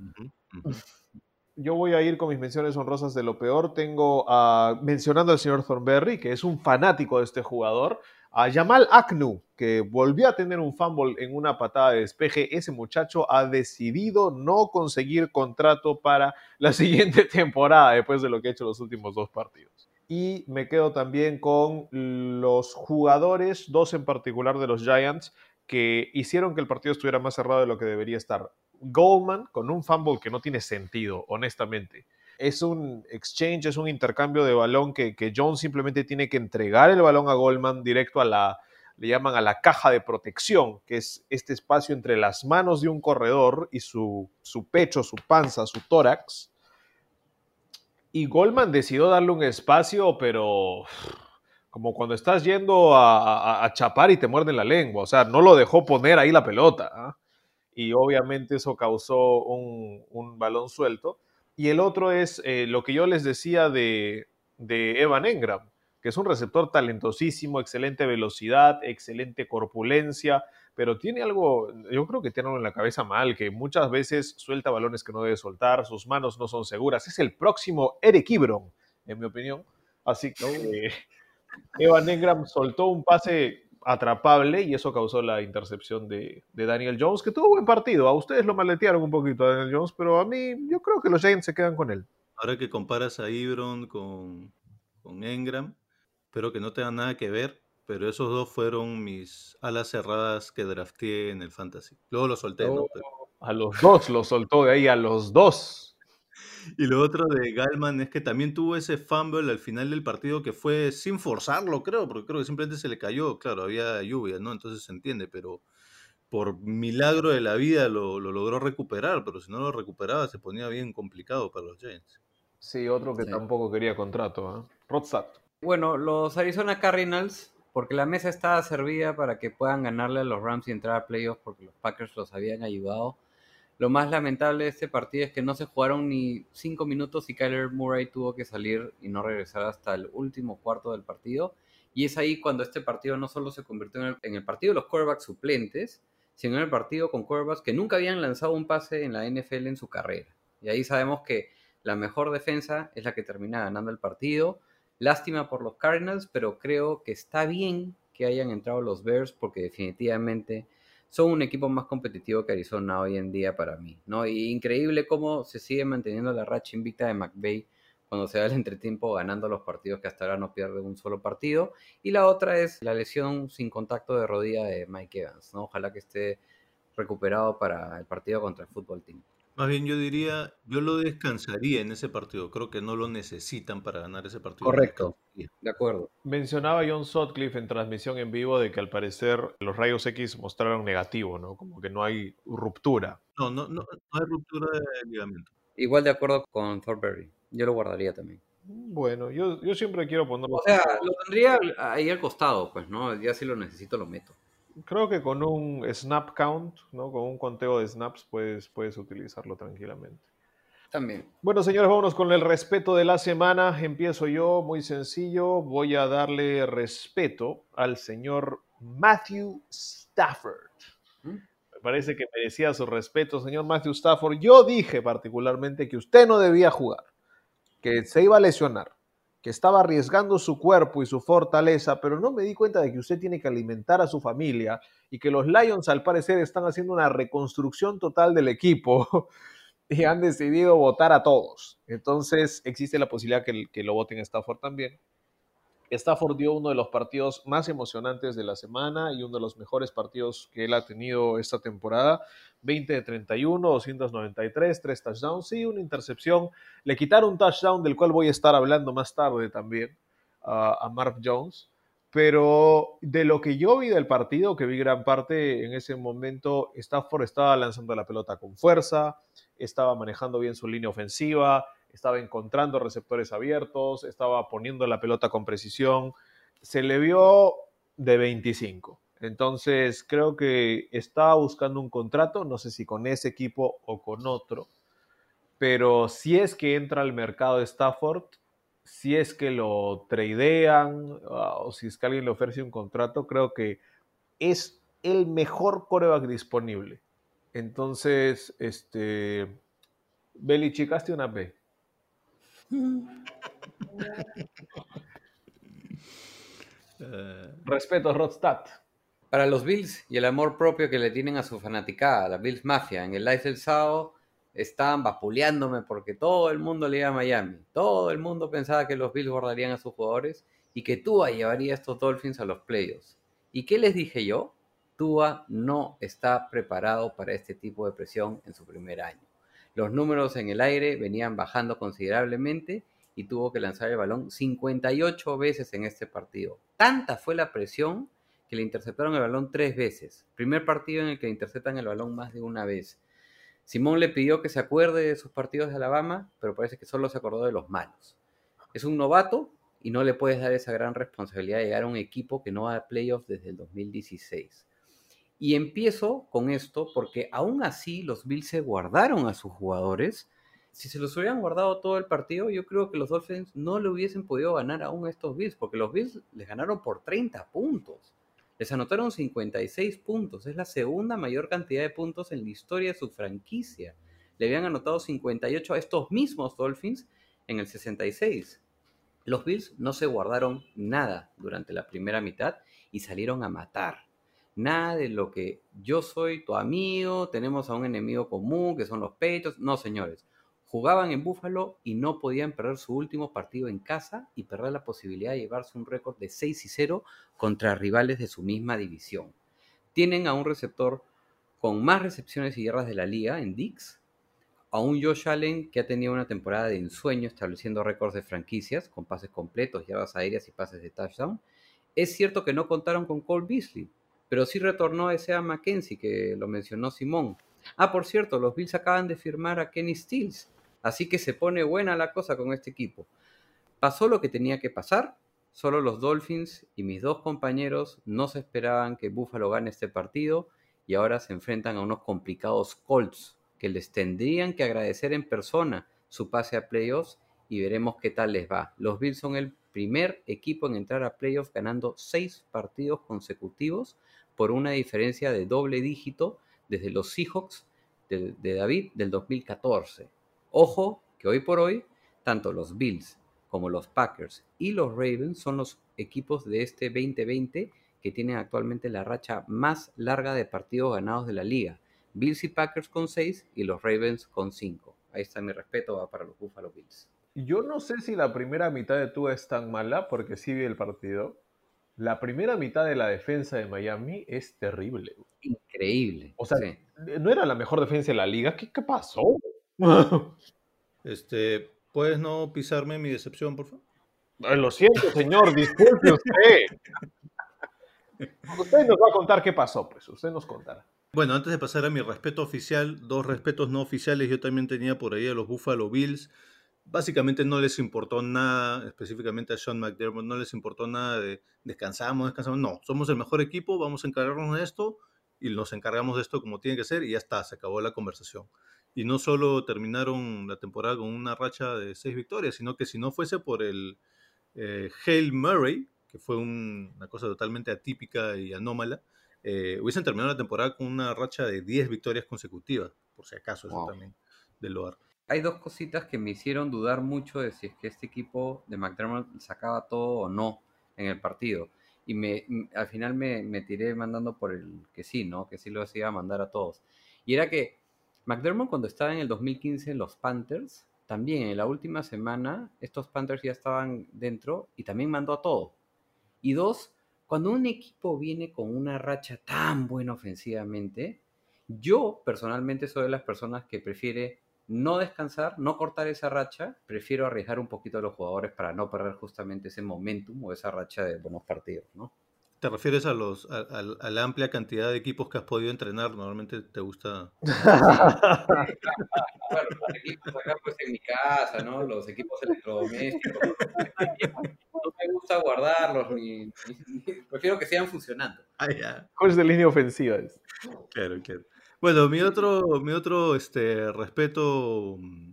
Yo voy a ir con mis menciones honrosas de lo peor. Tengo a, mencionando al señor Thornberry, que es un fanático de este jugador, a Jamal Aknu, que volvió a tener un fumble en una patada de despeje. Ese muchacho ha decidido no conseguir contrato para la siguiente temporada después de lo que ha hecho los últimos dos partidos. Y me quedo también con los jugadores, dos en particular de los Giants, que hicieron que el partido estuviera más cerrado de lo que debería estar. Goldman con un fumble que no tiene sentido, honestamente. Es un exchange, es un intercambio de balón que, que Jones simplemente tiene que entregar el balón a Goldman directo a la, le llaman a la caja de protección, que es este espacio entre las manos de un corredor y su, su pecho, su panza, su tórax. Y Goldman decidió darle un espacio, pero como cuando estás yendo a, a- chapar y te muerden la lengua. O sea, no lo dejó poner ahí la pelota. ¿ah? Y obviamente eso causó un, un balón suelto. Y el otro es eh, lo que yo les decía de, de Evan Engram, que es un receptor talentosísimo, excelente velocidad, excelente corpulencia, pero tiene algo, yo creo que tiene algo en la cabeza mal, que muchas veces suelta balones que no debe soltar, sus manos no son seguras. Es el próximo Eric Ibron, en mi opinión. Así que Evan Engram soltó un pase atrapable y eso causó la intercepción de, de Daniel Jones, que tuvo buen partido. A ustedes lo maletearon un poquito a Daniel Jones, pero a mí yo creo que los Giants se quedan con él. Ahora que comparas a Ibron con, con Engram, espero que no tengan nada que ver, pero esos dos fueron mis alas cerradas que drafteé en el Fantasy. Luego los solté, ¿no? Oh. Pero- A los dos los soltó de ahí, a los dos. Y lo otro de Galman es que también tuvo ese fumble al final del partido que fue sin forzarlo, creo, porque creo que simplemente se le cayó. Claro, había lluvia, ¿no? Entonces se entiende, pero por milagro de la vida lo, lo logró recuperar, pero si no lo recuperaba se ponía bien complicado para los Giants. Sí, otro que Sí. tampoco quería contrato. ¿eh? Rodstad. Bueno, los Arizona Cardinals porque la mesa estaba servida para que puedan ganarle a los Rams y entrar a playoffs porque los Packers los habían ayudado. Lo más lamentable de este partido es que no se jugaron ni cinco minutos y Kyler Murray tuvo que salir y no regresar hasta el último cuarto del partido. Y es ahí cuando este partido no solo se convirtió en el, partido de los quarterbacks suplentes, sino en el partido con quarterbacks que nunca habían lanzado un pase en la NFL en su carrera. Y ahí sabemos que la mejor defensa es la que termina ganando el partido. Lástima por los Cardinals, pero creo que está bien que hayan entrado los Bears porque definitivamente son un equipo más competitivo que Arizona hoy en día para mí, ¿no? Y increíble cómo se sigue manteniendo la racha invicta de McVay cuando se da el entretiempo ganando los partidos que hasta ahora no pierde un solo partido. Y la otra es la lesión sin contacto de rodilla de Mike Evans, ¿no? Ojalá que esté recuperado para el partido contra el fútbol team. Más bien yo diría, yo lo descansaría en ese partido. Creo que no lo necesitan para ganar ese partido. Correcto. De acuerdo. Mencionaba John Sutcliffe en transmisión en vivo de que al parecer los rayos X mostraron negativo, ¿no? Como que no hay ruptura. No, no, no, no hay ruptura de ligamento. Igual de acuerdo con Thornberry. Yo lo guardaría también. Bueno, yo, yo siempre quiero ponerlo. O sea, lo tendría ahí al costado, pues, ¿no? Ya si lo necesito lo meto. Creo que con un snap count, ¿no? Con un conteo de snaps puedes, puedes utilizarlo tranquilamente. También. Bueno, señores, vámonos con el respeto de la semana. Empiezo yo, muy sencillo. Voy a darle respeto al señor Matthew Stafford. ¿Mm? Me parece que merecía su respeto, señor Matthew Stafford. Yo dije particularmente que usted no debía jugar, que se iba a lesionar, que estaba arriesgando su cuerpo y su fortaleza, pero no me di cuenta de que usted tiene que alimentar a su familia y que los Lions al parecer están haciendo una reconstrucción total del equipo y han decidido votar a todos. Entonces existe la posibilidad que, que lo voten Stafford también. Stafford dio uno de los partidos más emocionantes de la semana y uno de los mejores partidos que él ha tenido esta temporada. 20 de 31, 293, 3 touchdowns y una intercepción. Le quitaron un touchdown del cual voy a estar hablando más tarde también uh, a Mark Jones. Pero de lo que yo vi del partido, que vi gran parte en ese momento, Stafford estaba lanzando la pelota con fuerza, estaba manejando bien su línea ofensiva, estaba encontrando receptores abiertos, estaba poniendo la pelota con precisión. Se le vio de 25. Entonces creo que estaba buscando un contrato, no sé si con ese equipo o con otro, pero si es que entra al mercado de Stafford, si es que lo tradean uh, o si es que alguien le ofrece un contrato, creo que es el mejor coreback disponible. Entonces, este, Belichick, hazte una B. Respeto, Rodstad. Para los Bills y el amor propio que le tienen a su fanaticada, la Bills Mafia, en el live del sábado estaban vapuleándome porque todo el mundo le iba a Miami. Todo el mundo pensaba que los Bills guardarían a sus jugadores y que Tua llevaría a estos Dolphins a los playoffs. ¿Y qué les dije yo? Tua no está preparado para este tipo de presión en su primer año. Los números en el aire venían bajando considerablemente y tuvo que lanzar el balón 58 veces en este partido. Tanta fue la presión que le interceptaron el balón tres veces. Primer partido en el que interceptan el balón más de una vez. Simón le pidió que se acuerde de sus partidos de Alabama, pero parece que solo se acordó de los malos. Es un novato y no le puedes dar esa gran responsabilidad de llegar a un equipo que no va a playoffs desde el 2016. Y empiezo con esto porque aún así los Bills se guardaron a sus jugadores. Si se los hubieran guardado todo el partido, yo creo que los Dolphins no le hubiesen podido ganar aún a estos Bills, porque los Bills les ganaron por 30 puntos. Les anotaron 56 puntos. Es la segunda mayor cantidad de puntos en la historia de su franquicia. Le habían anotado 58 a estos mismos Dolphins en el 66. Los Bills no se guardaron nada durante la primera mitad y salieron a matar. Nada de lo que yo soy tu amigo, tenemos a un enemigo común que son los pechos. No, señores. Jugaban en Búfalo y no podían perder su último partido en casa y perder la posibilidad de llevarse un récord de 6 y 0 contra rivales de su misma división. Tienen a un receptor con más recepciones y guerras de la liga en Dix, a un Josh Allen que ha tenido una temporada de ensueño estableciendo récords de franquicias con pases completos, yardas aéreas y pases de touchdown. Es cierto que no contaron con Cole Beasley, pero sí retornó ese a Mackenzie que lo mencionó Simón. Ah, por cierto, los Bills acaban de firmar a Kenny Stills, así que se pone buena la cosa con este equipo. Pasó lo que tenía que pasar, Solo los Dolphins y mis dos compañeros no se esperaban que Buffalo gane este partido y ahora se enfrentan a unos complicados Colts que les tendrían que agradecer en persona su pase a playoffs y veremos qué tal les va. Los Bills son el primer equipo en entrar a playoffs ganando seis partidos consecutivos por una diferencia de doble dígito desde los Seahawks de, David del 2014. Ojo que hoy por hoy, tanto los Bills como los Packers y los Ravens son los equipos de este 2020 que tienen actualmente la racha más larga de partidos ganados de la liga. Bills y Packers con 6 y los Ravens con 5. Ahí está mi respeto va para los Buffalo Bills. Yo no sé si la primera mitad de Tua es tan mala, porque sí vi el partido. La primera mitad de la defensa de Miami es terrible. Increíble. O sea, sí. no era la mejor defensa de la liga. ¿Qué, qué pasó? Este, ¿puedes no pisarme mi decepción, por favor? Ay, Lo siento, señor, disculpe usted. Usted nos va a contar qué pasó, pues. Usted nos contará. Bueno, antes de pasar a mi respeto oficial, dos respetos no oficiales yo también tenía por ahí a los Buffalo Bills. Básicamente no les importó nada, específicamente a Sean McDermott, no les importó nada de descansamos, descansamos. No, somos el mejor equipo, vamos a encargarnos de esto y nos encargamos de esto como tiene que ser y ya está, se acabó la conversación. Y no solo terminaron la temporada con una racha de seis victorias, sino que si no fuese por el eh, Hale Murray, que fue un- una cosa totalmente atípica y anómala, eh, hubiesen terminado la temporada con una racha de 10 victorias consecutivas, por si acaso, eso también del Loar. Hay dos cositas que me hicieron dudar mucho de si es que este equipo de McDermott sacaba todo o no en el partido. Y al final me, me tiré mandando por el que sí, ¿no? Que sí lo iba a mandar a todos. Y era que McDermott cuando estaba en el 2015 en los Panthers, también en la última semana estos Panthers ya estaban dentro y también mandó a todo. Y dos, cuando un equipo viene con una racha tan buena ofensivamente, yo personalmente soy de las personas que prefiere no descansar, no cortar esa racha, prefiero arriesgar un poquito a los jugadores para no perder justamente ese momentum o esa racha de buenos partidos, ¿no? ¿Te refieres a, los, a, a- a la amplia cantidad de equipos que has podido entrenar? Normalmente te gusta... Bueno, los equipos acá pues en mi casa, ¿no? Los equipos electrodomésticos. No me gusta guardarlos, ni, ni- prefiero que sigan funcionando. Ah, ya. ¿Cuál es de línea ofensiva? Es? Claro, claro. Bueno, mi otro, mi otro este, respeto mm,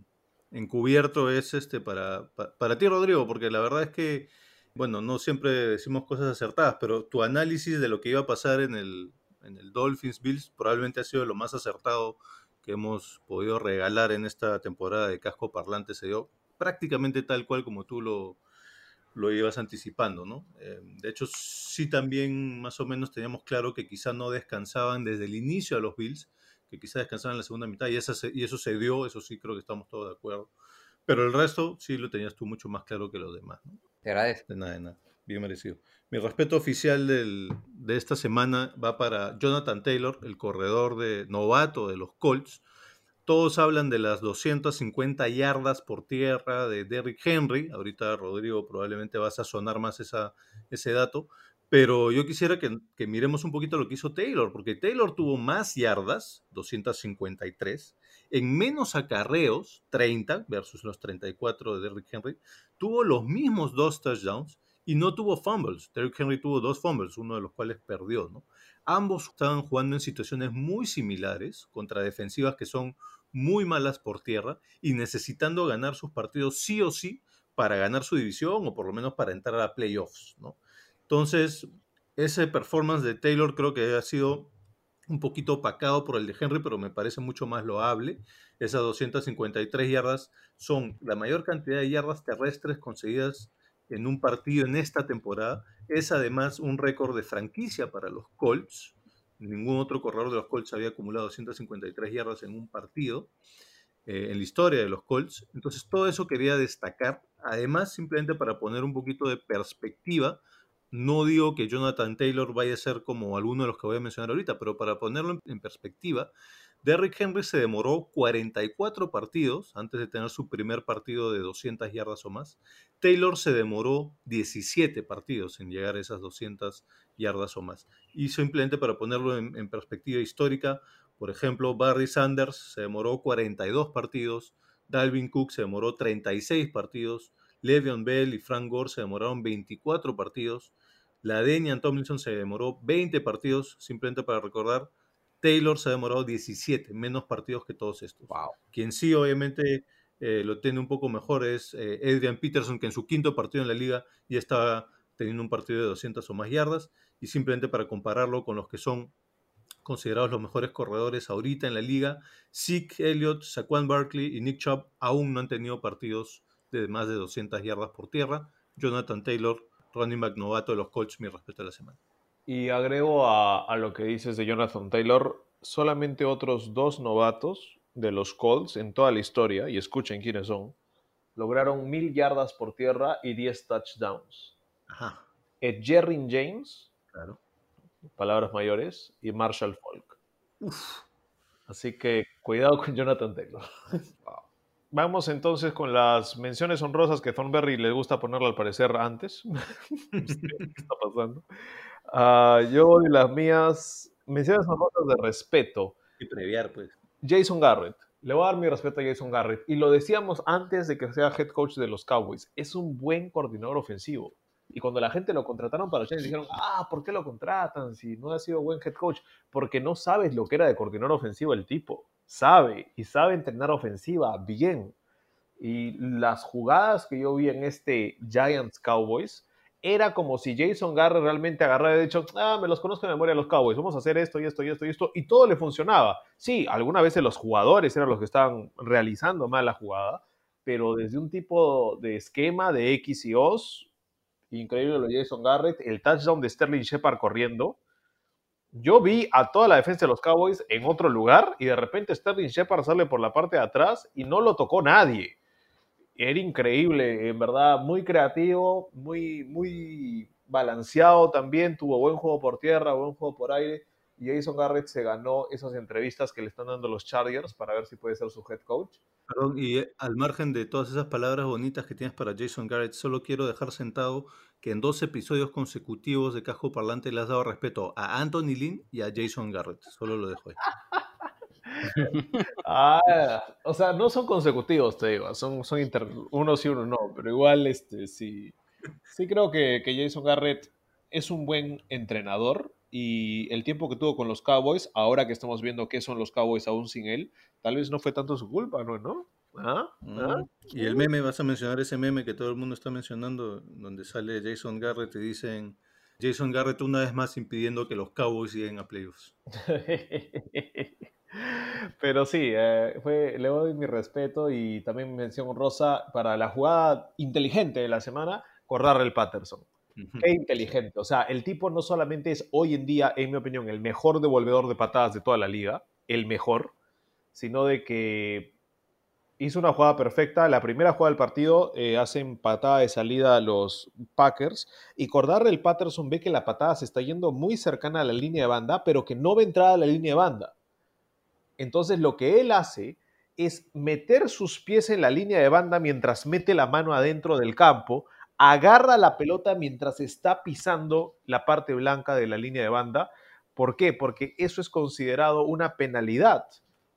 encubierto es este para, pa- para ti, Rodrigo, porque la verdad es que, bueno, no siempre decimos cosas acertadas, pero tu análisis de lo que iba a pasar en el, en el Dolphins Bills probablemente ha sido lo más acertado que hemos podido regalar en esta temporada de casco parlante. Se dio prácticamente tal cual como tú lo, lo ibas anticipando, ¿no? Eh, de hecho, sí también más o menos teníamos claro que quizá no descansaban desde el inicio a los Bills, que quizá descansaban en la segunda mitad, y, esa se- y eso se dio, eso sí creo que estamos todos de acuerdo. Pero el resto sí lo tenías tú mucho más claro que los demás, ¿no? Te agradezco. De nada, de nada. Bien merecido. Mi respeto oficial del- de esta semana va para Jonathan Taylor, el corredor de novato de los Colts. Todos hablan de las 250 yardas por tierra de Derrick Henry. Ahorita, Rodrigo, probablemente vas a sonar más esa, ese dato. Pero yo quisiera que, miremos un poquito lo que hizo Taylor, porque Taylor tuvo más yardas, 253, en menos acarreos, 30 versus los 34 de Derrick Henry, tuvo los mismos dos touchdowns y no tuvo fumbles. Derrick Henry tuvo dos fumbles, uno de los cuales perdió, ¿no? Ambos estaban jugando en situaciones muy similares contra defensivas que son muy malas por tierra y necesitando ganar sus partidos sí o sí para ganar su división o por lo menos para entrar a playoffs, ¿no? Entonces, ese performance de Taylor creo que ha sido un poquito opacado por el de Henry, pero me parece mucho más loable. Esas 253 yardas son la mayor cantidad de yardas terrestres conseguidas en un partido en esta temporada. Es además un récord de franquicia para los Colts. Ningún otro corredor de los Colts había acumulado 253 yardas en un partido eh, en la historia de los Colts. Entonces, todo eso quería destacar. Además, simplemente para poner un poquito de perspectiva, no digo que Jonathan Taylor vaya a ser como alguno de los que voy a mencionar ahorita, pero para ponerlo en, perspectiva, Derrick Henry se demoró 44 partidos antes de tener su primer partido de 200 yardas o más. Taylor se demoró 17 partidos en llegar a esas 200 yardas o más. Y simplemente para ponerlo en, en perspectiva histórica, por ejemplo, Barry Sanders se demoró 42 partidos, Dalvin Cook se demoró 36 partidos, Le'Veon Bell y Frank Gore se demoraron 24 partidos. La Denian Tomlinson se demoró 20 partidos, simplemente para recordar. Taylor se ha demorado 17, menos partidos que todos estos. Wow. Quien sí, obviamente, eh, lo tiene un poco mejor es eh, Adrian Peterson, que en su quinto partido en la liga ya estaba teniendo un partido de 200 o más yardas. Y simplemente para compararlo con los que son considerados los mejores corredores ahorita en la liga, Zeke Elliott, Saquon Barkley y Nick Chubb aún no han tenido partidos de más de 200 yardas por tierra. Jonathan Taylor, running back novato de los Colts, mi respeto a la semana. Y agrego a, a lo que dices de Jonathan Taylor, solamente otros dos novatos de los Colts en toda la historia, y escuchen quiénes son, lograron mil yardas por tierra y 10 touchdowns. Ajá, Ed Jerrin James, claro. palabras mayores, y Marshall Falk. Así que cuidado con Jonathan Taylor. Vamos entonces con las menciones honrosas que Thornberry le gusta ponerle al parecer antes. Sé ¿Qué está pasando? Ah, yo doy las mías, menciones honrosas de respeto. Y previar, pues. Jason Garrett. Le voy a dar mi respeto a Jason Garrett. Y lo decíamos antes de que sea head coach de los Cowboys. Es un buen coordinador ofensivo. Y cuando la gente lo contrataron para los Giants, dijeron, ah, ¿por qué lo contratan si no ha sido buen head coach? Porque no sabes lo que era de coordinador ofensivo el tipo. Sabe, y sabe entrenar ofensiva bien. Y las jugadas que yo vi en este Giants Cowboys, era como si Jason Garrett realmente agarrara y dicho, ah, me los conozco de memoria los Cowboys, vamos a hacer esto y esto y esto y esto, y todo le funcionaba. Sí, algunas veces los jugadores eran los que estaban realizando mal la jugada, pero desde un tipo de esquema de X y O's, increíble lo de Jason Garrett, el touchdown de Sterling Shepard corriendo. Yo vi a toda la defensa de los Cowboys en otro lugar y de repente Sterling Shepard sale por la parte de atrás y no lo tocó nadie. Era increíble, en verdad, muy creativo, muy, muy balanceado también, tuvo buen juego por tierra, buen juego por aire. Y Jason Garrett se ganó esas entrevistas que le están dando los Chargers para ver si puede ser su head coach. Perdón, y eh, al margen de todas esas palabras bonitas que tienes para Jason Garrett, solo quiero dejar sentado que en dos episodios consecutivos de Cajo Parlante le has dado respeto a Anthony Lynn y a Jason Garrett. Solo lo dejo ahí. Ah, o sea, no son consecutivos, te digo, son, son inter- uno sí, uno no, pero igual este, sí, sí creo que, que Jason Garrett es un buen entrenador y el tiempo que tuvo con los Cowboys, ahora que estamos viendo qué son los Cowboys aún sin él, tal vez no fue tanto su culpa. ¿No? ¿Ah? ¿Ah? Y el meme, vas a mencionar ese meme que todo el mundo está mencionando, donde sale Jason Garrett y dicen Jason Garrett una vez más impidiendo que los Cowboys lleguen a playoffs. Pero sí, eh, fue, le doy mi respeto y también mención honrosa para la jugada inteligente de la semana, el Patterson. Qué inteligente. O sea, el tipo no solamente es hoy en día, en mi opinión, el mejor devolvedor de patadas de toda la liga, el mejor, sino de que hizo una jugada perfecta. La primera jugada del partido eh, hacen patada de salida los Packers y el Patterson ve que la patada se está yendo muy cercana a la línea de banda, pero que no va a entrar a la línea de banda. Entonces lo que él hace es meter sus pies en la línea de banda mientras mete la mano adentro del campo, agarra la pelota mientras está pisando la parte blanca de la línea de banda. ¿Por qué? Porque eso es considerado una penalidad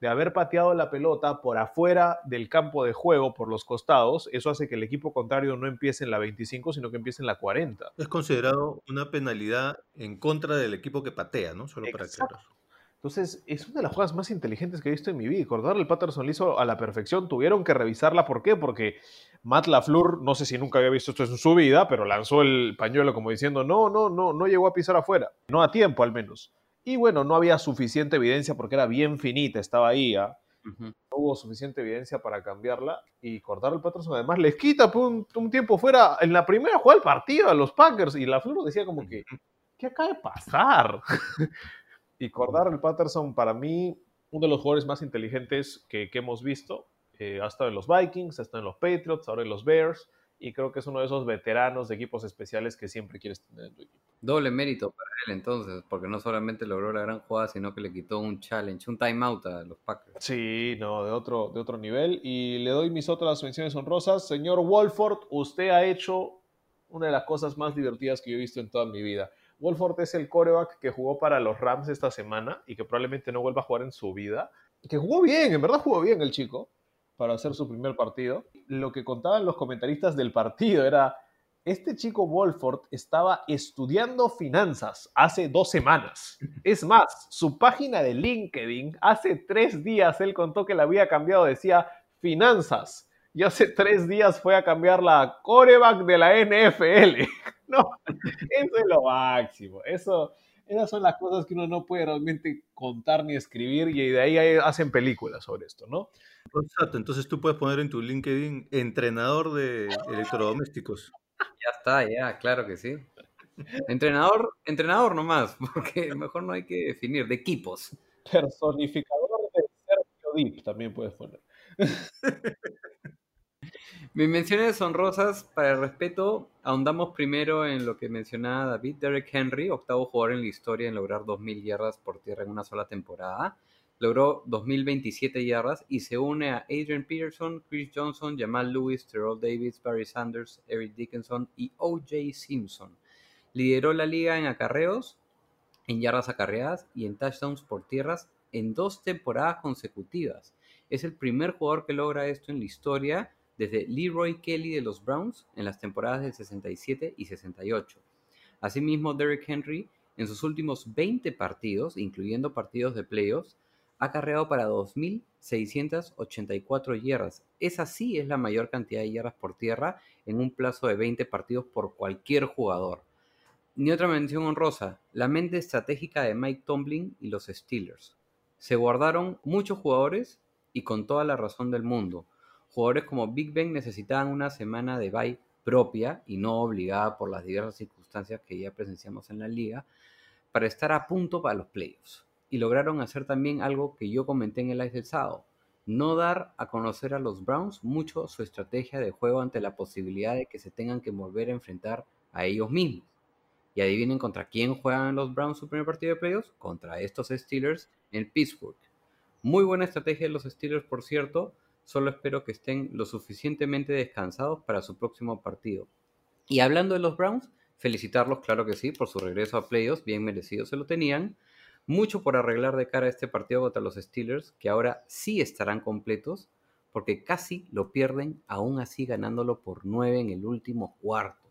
de haber pateado la pelota por afuera del campo de juego, por los costados. Eso hace que el equipo contrario no empiece en la 25, sino que empiece en la 40. Es considerado una penalidad en contra del equipo que patea, ¿no? Solo para Exacto. aclarar. Entonces, es una de las jugadas más inteligentes que he visto en mi vida. Y el Patterson lo hizo a la perfección. Tuvieron que revisarla. ¿Por qué? Porque Matt LaFleur, no sé si nunca había visto esto en su vida, pero lanzó el pañuelo como diciendo, no, no, no, no llegó a pisar afuera. No a tiempo, al menos. Y bueno, no había suficiente evidencia porque era bien finita, estaba ahí. ¿ah? Ujú. No hubo suficiente evidencia para cambiarla. Y Cordarle el Patterson además les quita por un, un tiempo fuera en la primera jugada del partido a los Packers. Y LaFleur decía como que, ¿qué acaba de pasar? y Cordarrelle Patterson, para mí, uno de los jugadores más inteligentes que, que hemos visto. Eh, ha estado en los Vikings, ha estado en los Patriots, ahora en los Bears. Y creo que es uno de esos veteranos de equipos especiales que siempre quieres tener en tu equipo. Doble mérito para él entonces, porque no solamente logró la gran jugada, sino que le quitó un challenge, un timeout a los Packers. Sí, no, de otro, de otro nivel. Y le doy mis otras menciones honrosas. Señor Wolford, usted ha hecho una de las cosas más divertidas que yo he visto en toda mi vida. Wolford es el coreback que jugó para los Rams esta semana y que probablemente no vuelva a jugar en su vida. Que jugó bien, en verdad jugó bien el chico. Para hacer su primer partido. Lo que contaban los comentaristas del partido era, este chico Wolford estaba estudiando finanzas hace dos semanas. Es más, su página de LinkedIn, hace tres días él contó que la había cambiado, decía finanzas. Y hace tres días fue a cambiar la coreback de la NFL. No, eso es lo máximo. Eso, esas son las cosas que uno no puede realmente contar ni escribir y de ahí hacen películas sobre esto, ¿no? Exacto, entonces tú puedes poner en tu LinkedIn entrenador de electrodomésticos. Ya está, ya, claro que sí. Entrenador, entrenador nomás, porque mejor no hay que definir, de equipos. Personificador de Sergio Dip también puedes poner. Mis menciones honrosas para el respeto, ahondamos primero en lo que mencionaba David, Derek Henry, octavo jugador en la historia en lograr 2.000 yardas por tierra en una sola temporada. Logró 2.027 yardas y se une a Adrian Peterson, Chris Johnson, Jamal Lewis, Terrell Davis, Barry Sanders, Eric Dickinson y O.J. Simpson. Lideró la liga en acarreos, en yardas acarreadas y en touchdowns por tierras en dos temporadas consecutivas. Es el primer jugador que logra esto en la historia desde Leroy Kelly de los Browns en las temporadas del 67 y 68. Asimismo, Derrick Henry en sus últimos 20 partidos, incluyendo partidos de playoffs, ha carreado para 2.684 yardas. Esa sí es la mayor cantidad de yardas por tierra en un plazo de 20 partidos por cualquier jugador. Ni otra mención honrosa, la mente estratégica de Mike Tomlin y los Steelers. Se guardaron muchos jugadores y con toda la razón del mundo. Jugadores como Big Ben necesitaban una semana de bye propia y no obligada por las diversas circunstancias que ya presenciamos en la liga para estar a punto para los playoffs. Y lograron hacer también algo que yo comenté en el live del sábado. No dar a conocer a los Browns mucho su estrategia de juego ante la posibilidad de que se tengan que volver a enfrentar a ellos mismos. Y adivinen contra quién juegan los Browns su primer partido de playoffs. Contra estos Steelers en Pittsburgh. Muy buena estrategia de los Steelers, por cierto. Solo espero que estén lo suficientemente descansados para su próximo partido. Y hablando de los Browns, felicitarlos, claro que sí, por su regreso a playoffs. Bien merecido se lo tenían. Mucho por arreglar de cara a este partido contra los Steelers, que ahora sí estarán completos, porque casi lo pierden, aún así ganándolo por 9 en el último cuarto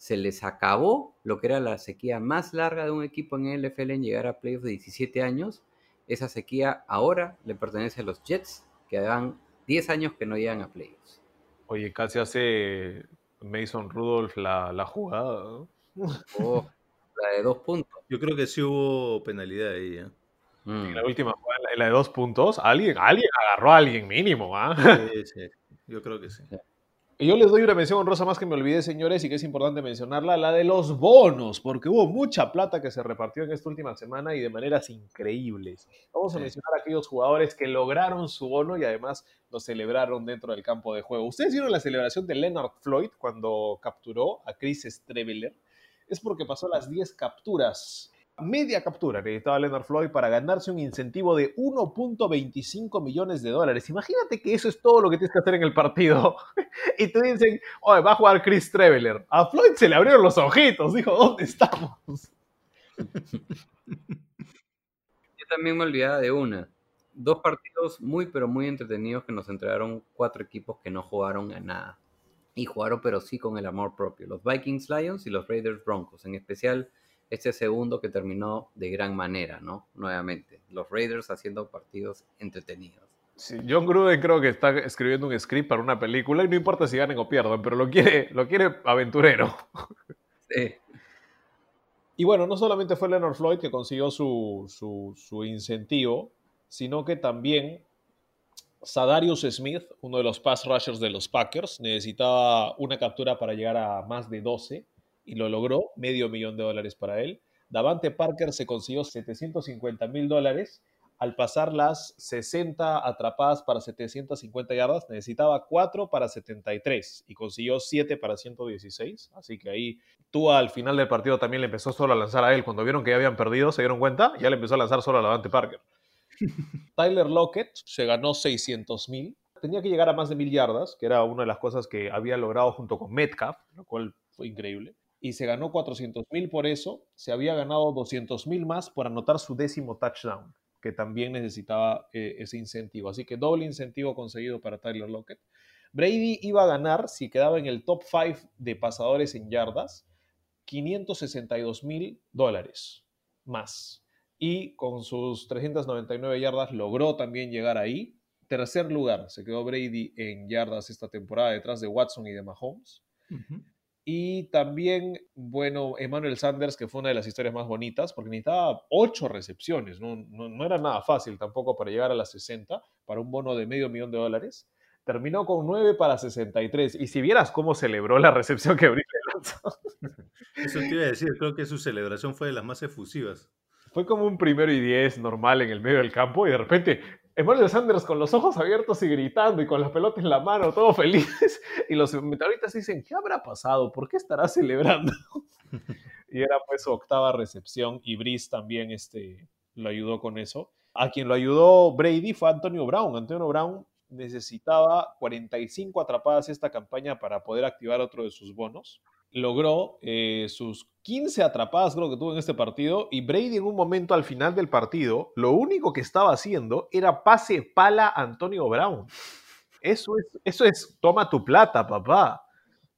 se les acabó lo que era la sequía más larga de un equipo en el NFL en llegar a playoffs de 17 años. Esa sequía ahora le pertenece a los Jets, que dan 10 años que no llegan a playoffs. Oye, casi hace Mason Rudolph la, la jugada. ¿no? Oh, la de dos puntos. Yo creo que sí hubo penalidad ahí. ¿eh? Mm. En la última jugada, en la- de dos puntos, alguien, alguien agarró a alguien mínimo, ¿ah? Sí, sí, yo creo que sí. Y yo les doy una mención honrosa más que me olvidé, señores, y que es importante mencionarla, la de los bonos, porque hubo mucha plata que se repartió en esta última semana y de maneras increíbles. Vamos a Sí. mencionar a aquellos jugadores que lograron su bono y además lo celebraron dentro del campo de juego. ¿Ustedes vieron la celebración de Leonard Floyd cuando capturó a Chris Streveler? Es porque pasó las 10 capturas. Media captura necesitaba Leonard Floyd para ganarse un incentivo de 1.25 millones de dólares. Imagínate que eso es todo lo que tienes que hacer en el partido. y te dicen, oye, va a jugar Chris Treveler. A Floyd se le abrieron los ojitos, dijo, ¿dónde estamos? Yo también me olvidaba de una. Dos partidos muy pero muy entretenidos que nos entregaron cuatro equipos que no jugaron a nada. Y jugaron pero sí con el amor propio. Los Vikings Lions y los Raiders Broncos. En especial este segundo que terminó de gran manera, ¿no? Nuevamente. Los Raiders haciendo partidos entretenidos. Sí, John Gruden creo que está escribiendo un script para una película y no importa si ganen o pierdan, pero lo quiere, lo quiere aventurero. Sí. Y bueno, no solamente fue Leonard Floyd que consiguió su, su, su incentivo, sino que también Sadarius Smith, uno de los pass rushers de los Packers, necesitaba una captura para llegar a más de 12 y lo logró, medio millón de dólares para él. Davante Parker se consiguió 750 mil dólares. Al pasar las 60 atrapadas para 750 yardas, necesitaba 4 para 73 y consiguió 7 para 116. Así que ahí Tua al final del partido también le empezó solo a lanzar a él. Cuando vieron que ya habían perdido, se dieron cuenta, ya le empezó a lanzar solo a Davante Parker. Tyler Lockett se ganó 600 mil. Tenía que llegar a más de mil yardas, que era una de las cosas que había logrado junto con Metcalf, lo cual fue increíble. Y se ganó 400 mil por eso. Se había ganado 200 mil más por anotar su décimo touchdown. que también necesitaba eh, ese incentivo. Así que doble incentivo conseguido para Tyler Lockett. Brady iba a ganar, si quedaba en el top 5 de pasadores en yardas, 562 mil dólares más. Y con sus 399 yardas logró también llegar ahí. Tercer lugar se quedó Brady en yardas esta temporada detrás de Watson y de Mahomes. Y también, bueno, Emmanuel Sanders, que fue una de las historias más bonitas, porque necesitaba ocho recepciones, no, no, no era nada fácil tampoco para llegar a las 60, para un bono de medio millón de dólares. Terminó con 9 para 63. Y si vieras cómo celebró la recepción que lanzó, Eso te iba a decir, creo que su celebración fue de las más efusivas. Fue como un primero y diez normal en el medio del campo y de repente Emmanuel Sanders con los ojos abiertos y gritando y con la pelota en la mano, todos felices. Y los comentaristas dicen, ¿qué habrá pasado? ¿Por qué estará celebrando? y era pues su octava recepción y Brice también este, lo ayudó con eso. A quien lo ayudó Brady fue Antonio Brown. Antonio Brown necesitaba 45 atrapadas esta campaña para poder activar otro de sus bonos. Logró eh, sus 15 atrapadas, creo que tuvo en este partido, y Brady en un momento al final del partido, lo único que estaba haciendo era pase pala Antonio Brown. Eso es, eso es, toma tu plata, papá.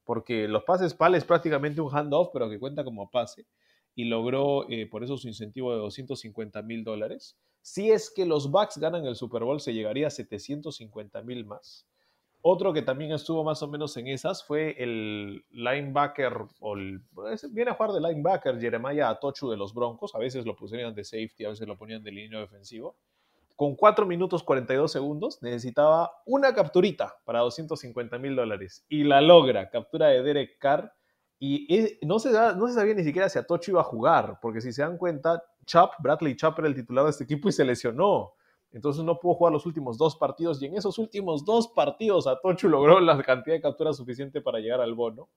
Porque los pases pala es prácticamente un handoff, pero que cuenta como pase. Y logró eh, por eso su incentivo de 250 mil dólares. Si es que los Bucks ganan el Super Bowl, se llegaría a 750 mil más. Otro que también estuvo más o menos en esas fue el linebacker, o el, viene a jugar de linebacker, Jeremiah Atochu de los Broncos. A veces lo pusieron de safety, a veces lo ponían de línea defensivo. Con 4 minutos 42 segundos necesitaba una capturita para 250 mil dólares. Y la logra, captura de Derek Carr. Y no se, no se sabía ni siquiera si Atochu iba a jugar, porque si se dan cuenta, Chubb, Bradley Chubb era el titular de este equipo y se lesionó. Entonces no pudo jugar los últimos dos partidos y en esos últimos dos partidos Atochu logró la cantidad de capturas suficiente para llegar al bono.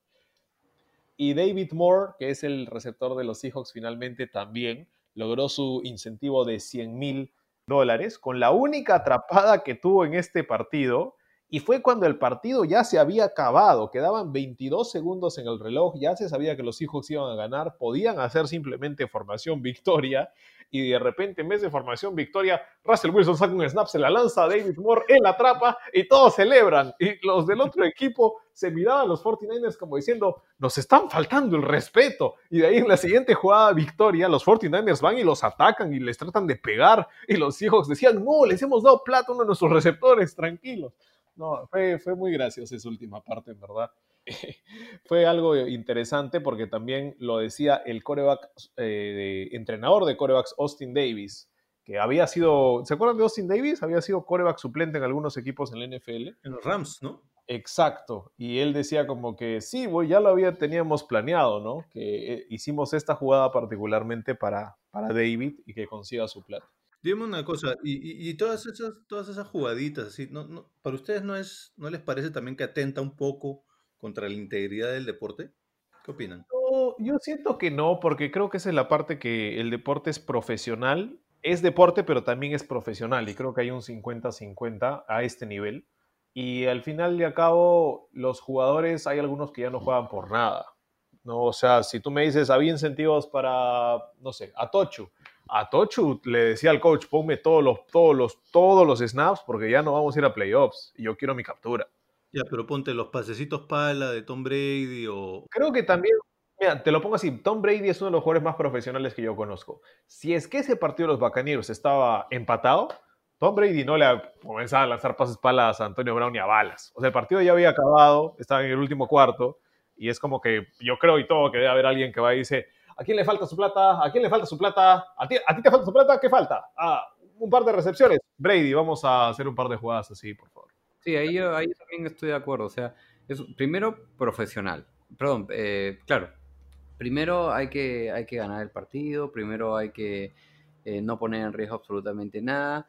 Y David Moore, que es el receptor de los Seahawks, finalmente también logró su incentivo de 100 mil dólares con la única atrapada que tuvo en este partido. Y fue cuando el partido ya se había acabado, quedaban 22 segundos en el reloj, ya se sabía que los Seahawks iban a ganar, podían hacer simplemente formación victoria, y de repente en de formación victoria, Russell Wilson saca un snap, se la lanza a David Moore, él la atrapa y todos celebran. Y los del otro equipo se miraban a los 49ers como diciendo, nos están faltando el respeto. Y de ahí en la siguiente jugada victoria, los 49ers van y los atacan y les tratan de pegar. Y los Seahawks decían, no, les hemos dado plata a uno de nuestros receptores, tranquilos. No, fue, fue muy graciosa esa última parte, en verdad. fue algo interesante porque también lo decía el coreback, eh, entrenador de corebacks, Austin Davis, que había sido, ¿se acuerdan de Austin Davis? Había sido coreback suplente en algunos equipos en la NFL. En los Rams, ¿no? Exacto. Y él decía como que sí, ya lo había, teníamos planeado, ¿no? Que eh, hicimos esta jugada particularmente para, para David y que consiga su plata. Dime una cosa, y, y- y todas esas, todas esas jugaditas, así, no, no, ¿para ustedes no es, no les parece también que atenta un poco contra la integridad del deporte? ¿Qué opinan? No, yo siento que no, porque creo que esa es la parte que el deporte es profesional. Es deporte, pero también es profesional. Y creo que hay un 50-50 a este nivel. Y al final y al cabo, los jugadores, hay algunos que ya no juegan por nada. ¿no? O sea, si tú me dices, había incentivos para, no sé, a Tochu. A Tochu le decía al coach, ponme todos los, todos los, todos los snaps porque ya no vamos a ir a playoffs y yo quiero mi captura. Ya, pero ponte los pasecitos pala de Tom Brady o... Creo que también, mira, te lo pongo así, Tom Brady es uno de los jugadores más profesionales que yo conozco. Si es que ese partido de los Bacaneros estaba empatado, Tom Brady no le comenzaba a lanzar pases palas a Antonio Brown ni a balas. O sea, el partido ya había acabado, estaba en el último cuarto, y es como que yo creo y todo que debe haber alguien que va y dice, ¿a quién le falta su plata? ¿A quién le falta su plata? ¿A ti, a ti te falta su plata? ¿Qué falta? Ah, un par de recepciones. Brady, vamos a hacer un par de jugadas así, por favor. Sí, ahí, yo- ahí también estoy de acuerdo. O sea, primero profesional. Perdón, eh, claro. Primero hay que, hay que ganar el partido, primero hay que eh, no poner en riesgo absolutamente nada.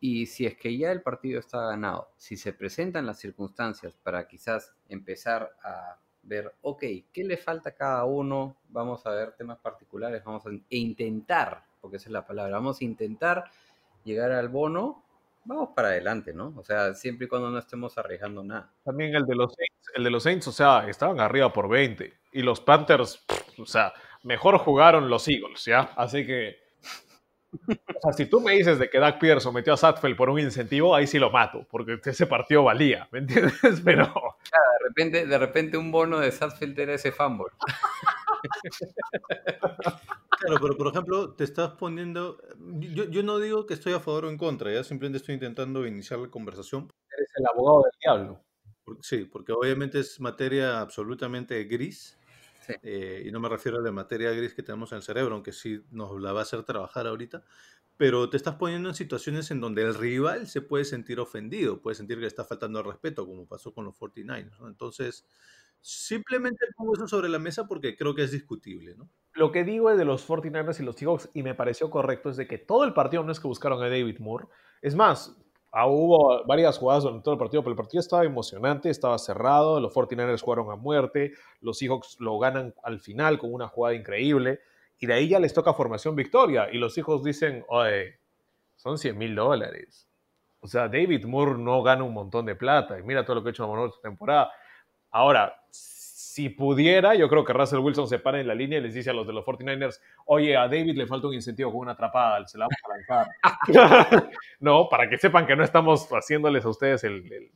Y si es que ya el partido está ganado, si se presentan las circunstancias para quizás empezar a ver, ok, ¿qué le falta a cada uno? Vamos a ver temas particulares, vamos a e intentar, porque esa es la palabra, vamos a intentar llegar al bono, vamos para adelante, ¿no? O sea, siempre y cuando no estemos arriesgando nada. También el de los Saints, el de los Saints, o sea, estaban arriba por 20. Y los Panthers, pff, o sea, mejor jugaron los Eagles, ¿ya? Así que O sea, si tú me dices de que Doug Peterson metió a Satfeld por un incentivo, ahí sí lo mato, porque ese partido valía, ¿me entiendes? Pero De repente, de repente un bono de Satfield era ese fumble. Claro, pero por ejemplo, te estás poniendo. Yo, yo no digo que estoy a favor o en contra, ya simplemente estoy intentando iniciar la conversación. eres el abogado del diablo. Sí, porque obviamente es materia absolutamente gris. Sí. eh, y no me refiero a la materia gris que tenemos en el cerebro, aunque sí nos la va a hacer trabajar ahorita. Pero te estás poniendo en situaciones en donde el rival se puede sentir ofendido, puede sentir que le está faltando el respeto, como pasó con los 49ers. ¿no? Entonces, simplemente pongo eso sobre la mesa porque creo que es discutible. ¿no? Lo que digo de los 49ers y los Seahawks, y me pareció correcto, es de que todo el partido no es que buscaron a David Moore. Es más, ah, hubo varias jugadas durante todo el partido, pero el partido estaba emocionante, estaba cerrado, los 49ers jugaron a muerte, los Seahawks lo ganan al final con una jugada increíble, y de ahí ya les toca formación victoria, y los Seahawks dicen, oye, son 100 mil dólares. O sea, David Moore no gana un montón de plata, y mira todo lo que ha hecho en esta temporada. Ahora, si pudiera, yo creo que Russell Wilson se para en la línea y les dice a los de los 49ers, oye, a David le falta un incentivo con una atrapada, se la vamos a lanzar. no, para que sepan que no estamos haciéndoles a ustedes el- el-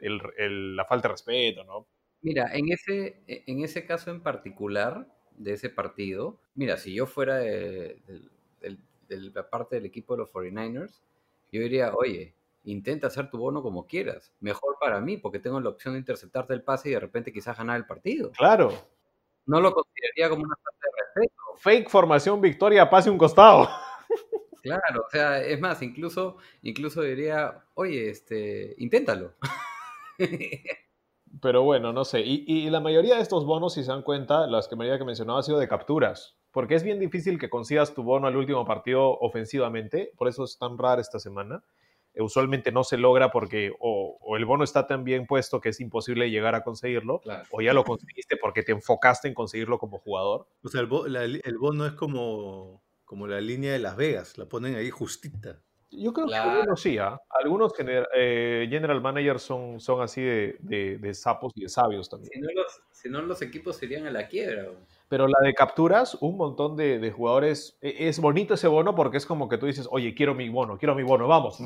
el- el- la falta de respeto, ¿no? Mira, en ese, en ese caso en particular de ese partido, mira, si yo fuera de la parte del equipo de los 49ers, yo diría, oye, intenta hacer tu bono como quieras. Mejor para mí, porque tengo la opción de interceptarte el pase y de repente quizás ganar el partido. Claro. No lo consideraría como una falta de respeto. Fake formación victoria, pase un costado. Claro, o sea, es más, incluso, incluso diría, oye, este, inténtalo. Pero bueno, no sé. Y, y la mayoría de estos bonos, si se dan cuenta, las que mayoría que mencionaba ha sido de capturas. Porque es bien difícil que consigas tu bono al último partido ofensivamente. Por eso es tan raro esta semana. Eh, usualmente no se logra porque o, o el bono está tan bien puesto que es imposible llegar a conseguirlo. Claro. O ya lo conseguiste porque te enfocaste en conseguirlo como jugador. O sea, el, bo- la li- el bono es como, como la línea de Las Vegas, la ponen ahí justita. Yo creo Claro. que algunos sí, ¿ah? Algunos gener- eh, general managers son, son así de, de- de sapos y de sabios también. Si no, los, si no, los equipos irían a la quiebra. Pero la de capturas, un montón de, de jugadores. e- Es bonito ese bono porque es como que tú dices, oye, quiero mi bono, quiero mi bono, vamos.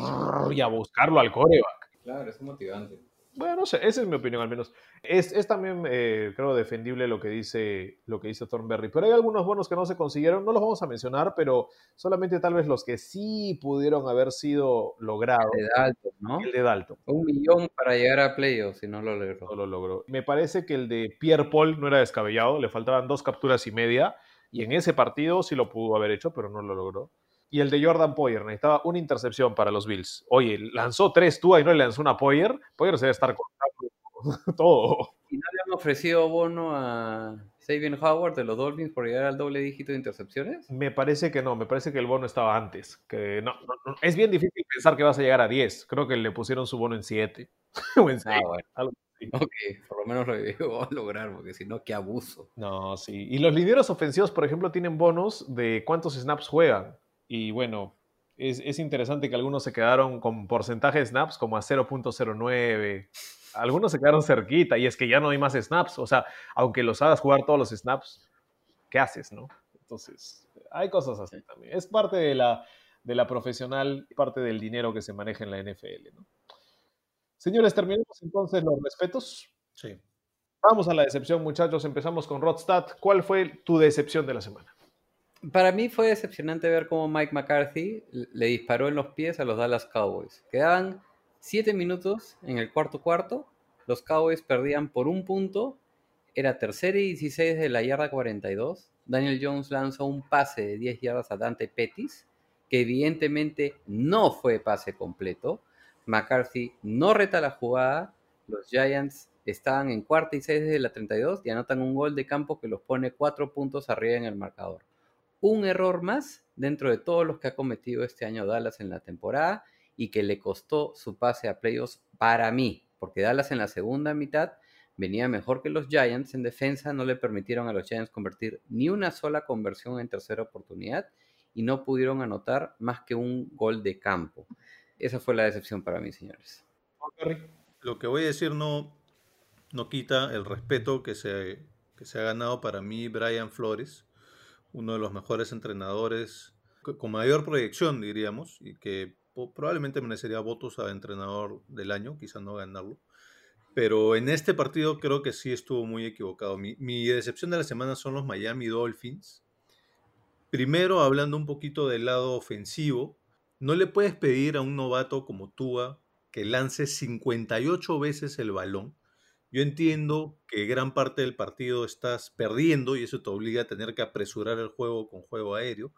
Y a buscarlo al coreback. Claro, es motivante. Bueno, no sé, esa es mi opinión al menos. Es, es también, eh, creo, defendible lo que dice lo que dice Thornberry. Pero hay algunos bonos que no se consiguieron, no los vamos a mencionar, pero solamente tal vez los que sí pudieron haber sido logrados. De Dalton, ¿no? El de Dalton. Un millón para llegar a playoffs si no lo no logró. lo logró. Me parece que el de Pierre Paul no era descabellado, le faltaban dos capturas y media, y en ese partido sí lo pudo haber hecho, pero no lo logró. Y el de Jordan Poyer necesitaba una intercepción para los Bills. Oye, lanzó tres tú y no le lanzó una Poyer. Poyer se debe estar contando todo. ¿Y no le han ofrecido bono a Sabian Howard de los Dolphins por llegar al doble dígito de intercepciones? Me parece que no, me parece que el bono estaba antes. Que no, no, no. Es bien difícil pensar que vas a llegar a 10. Creo que le pusieron su bono en 7 o en 6. Ah, bueno. algo. Ok, por lo menos lo llegó a lograr, porque si no, qué abuso. No, sí. Y los lideros ofensivos, por ejemplo, tienen bonos de cuántos snaps juegan. Y bueno, es, es interesante que algunos se quedaron con porcentaje de snaps como a 0.09. Algunos se quedaron cerquita y es que ya no hay más snaps. O sea, aunque los hagas jugar todos los snaps, ¿qué haces, no? Entonces, hay cosas así también. Es parte de la, de la profesional, parte del dinero que se maneja en la NFL, ¿no? Señores, terminemos entonces los respetos. Sí. Vamos a la decepción, muchachos. Empezamos con Rodstad. ¿Cuál fue tu decepción de la semana? Para mí fue decepcionante ver cómo Mike McCarthy le disparó en los pies a los Dallas Cowboys. Quedaban 7 minutos en el cuarto cuarto. Los Cowboys perdían por un punto. Era tercera y 16 de la yarda 42. Daniel Jones lanzó un pase de 10 yardas a Dante Pettis, que evidentemente no fue pase completo. McCarthy no reta la jugada. Los Giants estaban en cuarta y 6 desde la 32 y anotan un gol de campo que los pone 4 puntos arriba en el marcador un error más dentro de todos los que ha cometido este año Dallas en la temporada y que le costó su pase a playoffs para mí, porque Dallas en la segunda mitad venía mejor que los Giants en defensa, no le permitieron a los Giants convertir ni una sola conversión en tercera oportunidad y no pudieron anotar más que un gol de campo. Esa fue la decepción para mí, señores. Lo que voy a decir no, no quita el respeto que se, que se ha ganado para mí Brian Flores, uno de los mejores entrenadores co- con mayor proyección, diríamos, y que probablemente merecería votos a entrenador del año, quizás no ganarlo. Pero en este partido creo que sí estuvo muy equivocado. Mi, mi decepción de la semana son los Miami Dolphins. Primero, hablando un poquito del lado ofensivo, no le puedes pedir a un novato como Tua que lance 58 veces el balón. Yo entiendo que gran parte del partido estás perdiendo y eso te obliga a tener que apresurar el juego con juego aéreo,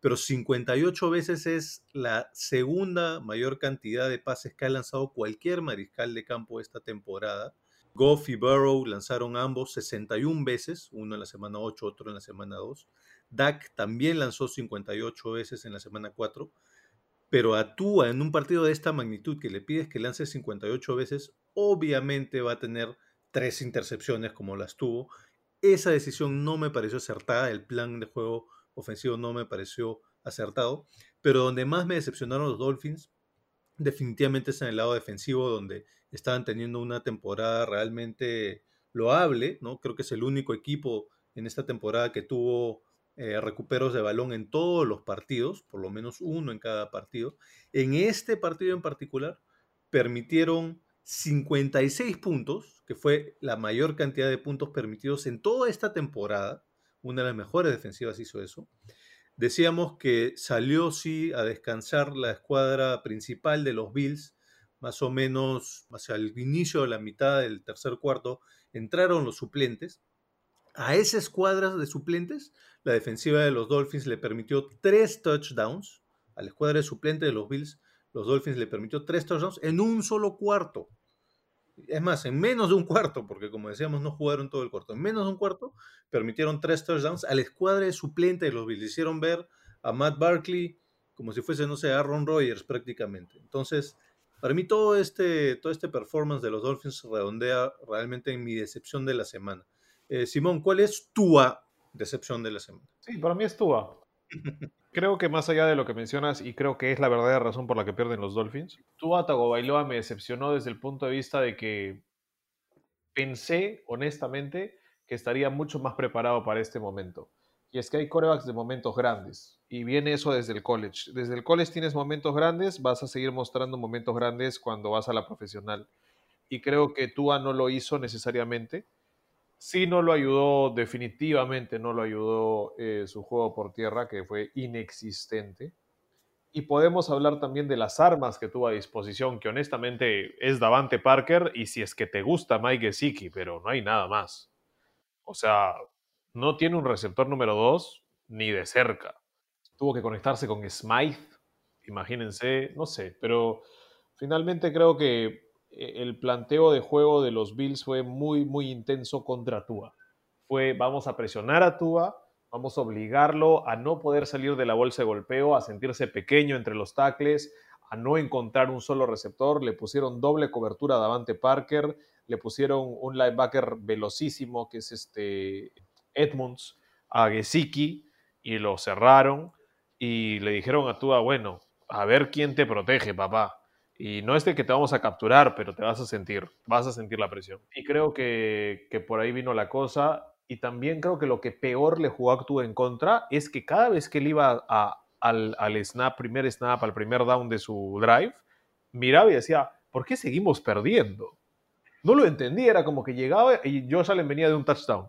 pero 58 veces es la segunda mayor cantidad de pases que ha lanzado cualquier mariscal de campo esta temporada. Goff y Burrow lanzaron ambos 61 veces, uno en la semana 8, otro en la semana 2. Dak también lanzó 58 veces en la semana 4, pero a Tua en un partido de esta magnitud que le pides que lance 58 veces, obviamente va a tener tres intercepciones como las tuvo. Esa decisión no me pareció acertada, el plan de juego ofensivo no me pareció acertado, pero donde más me decepcionaron los Dolphins definitivamente es en el lado defensivo donde estaban teniendo una temporada realmente loable, ¿no? Creo que es el único equipo en esta temporada que tuvo eh, recuperos de balón en todos los partidos, por lo menos uno en cada partido. En este partido en particular, permitieron 56 puntos, que fue la mayor cantidad de puntos permitidos en toda esta temporada. Una de las mejores defensivas hizo eso. Decíamos que salió sí a descansar la escuadra principal de los Bills, más o menos hacia el inicio de la mitad del tercer cuarto, entraron los suplentes. A esa escuadra de suplentes, la defensiva de los Dolphins le permitió tres touchdowns. A la escuadra de suplentes de los Bills, los Dolphins le permitió tres touchdowns en un solo cuarto. Es más, en menos de un cuarto, porque como decíamos, no jugaron todo el cuarto. En menos de un cuarto, permitieron tres touchdowns a la escuadra de suplente de los Bills. Hicieron ver a Matt Barkley como si fuese, no sé, Aaron Rodgers prácticamente. Entonces, para mí todo este, todo este performance de los Dolphins redondea realmente en mi decepción de la semana. Eh, Simón, ¿cuál es tu decepción de la semana? Sí, para mí es Tua. Creo que más allá de lo que mencionas, y creo que es la verdadera razón por la que pierden los Dolphins, Tua Tagovailoa me decepcionó desde el punto de vista de que pensé, honestamente, que estaría mucho más preparado para este momento. Y es que hay corebacks de momentos grandes, y viene eso desde el college. Desde el college tienes momentos grandes, vas a seguir mostrando momentos grandes cuando vas a la profesional. Y creo que Tua no lo hizo necesariamente. Sí, no lo ayudó, definitivamente no lo ayudó eh, su juego por tierra, que fue inexistente. Y podemos hablar también de las armas que tuvo a disposición, que honestamente es Davante Parker, y si es que te gusta Mike Gesicki, pero no hay nada más. O sea, no tiene un receptor número 2 ni de cerca. Tuvo que conectarse con Smythe, imagínense, no sé, pero finalmente creo que el planteo de juego de los Bills fue muy, muy intenso contra Tua. Fue, vamos a presionar a Tua, vamos a obligarlo a no poder salir de la bolsa de golpeo, a sentirse pequeño entre los tackles, a no encontrar un solo receptor. Le pusieron doble cobertura a Davante Parker, le pusieron un linebacker velocísimo que es este Edmonds a Gesicki y lo cerraron y le dijeron a Tua, bueno, a ver quién te protege, papá. Y no es de que te vamos a capturar, pero te vas a sentir, vas a sentir la presión. Y creo que, que por ahí vino la cosa. Y también creo que lo que peor le jugó a en contra es que cada vez que él iba a, al, al snap, primer snap, al primer down de su drive, miraba y decía, ¿por qué seguimos perdiendo? No lo entendía, era como que llegaba y Josh Allen venía de un touchdown.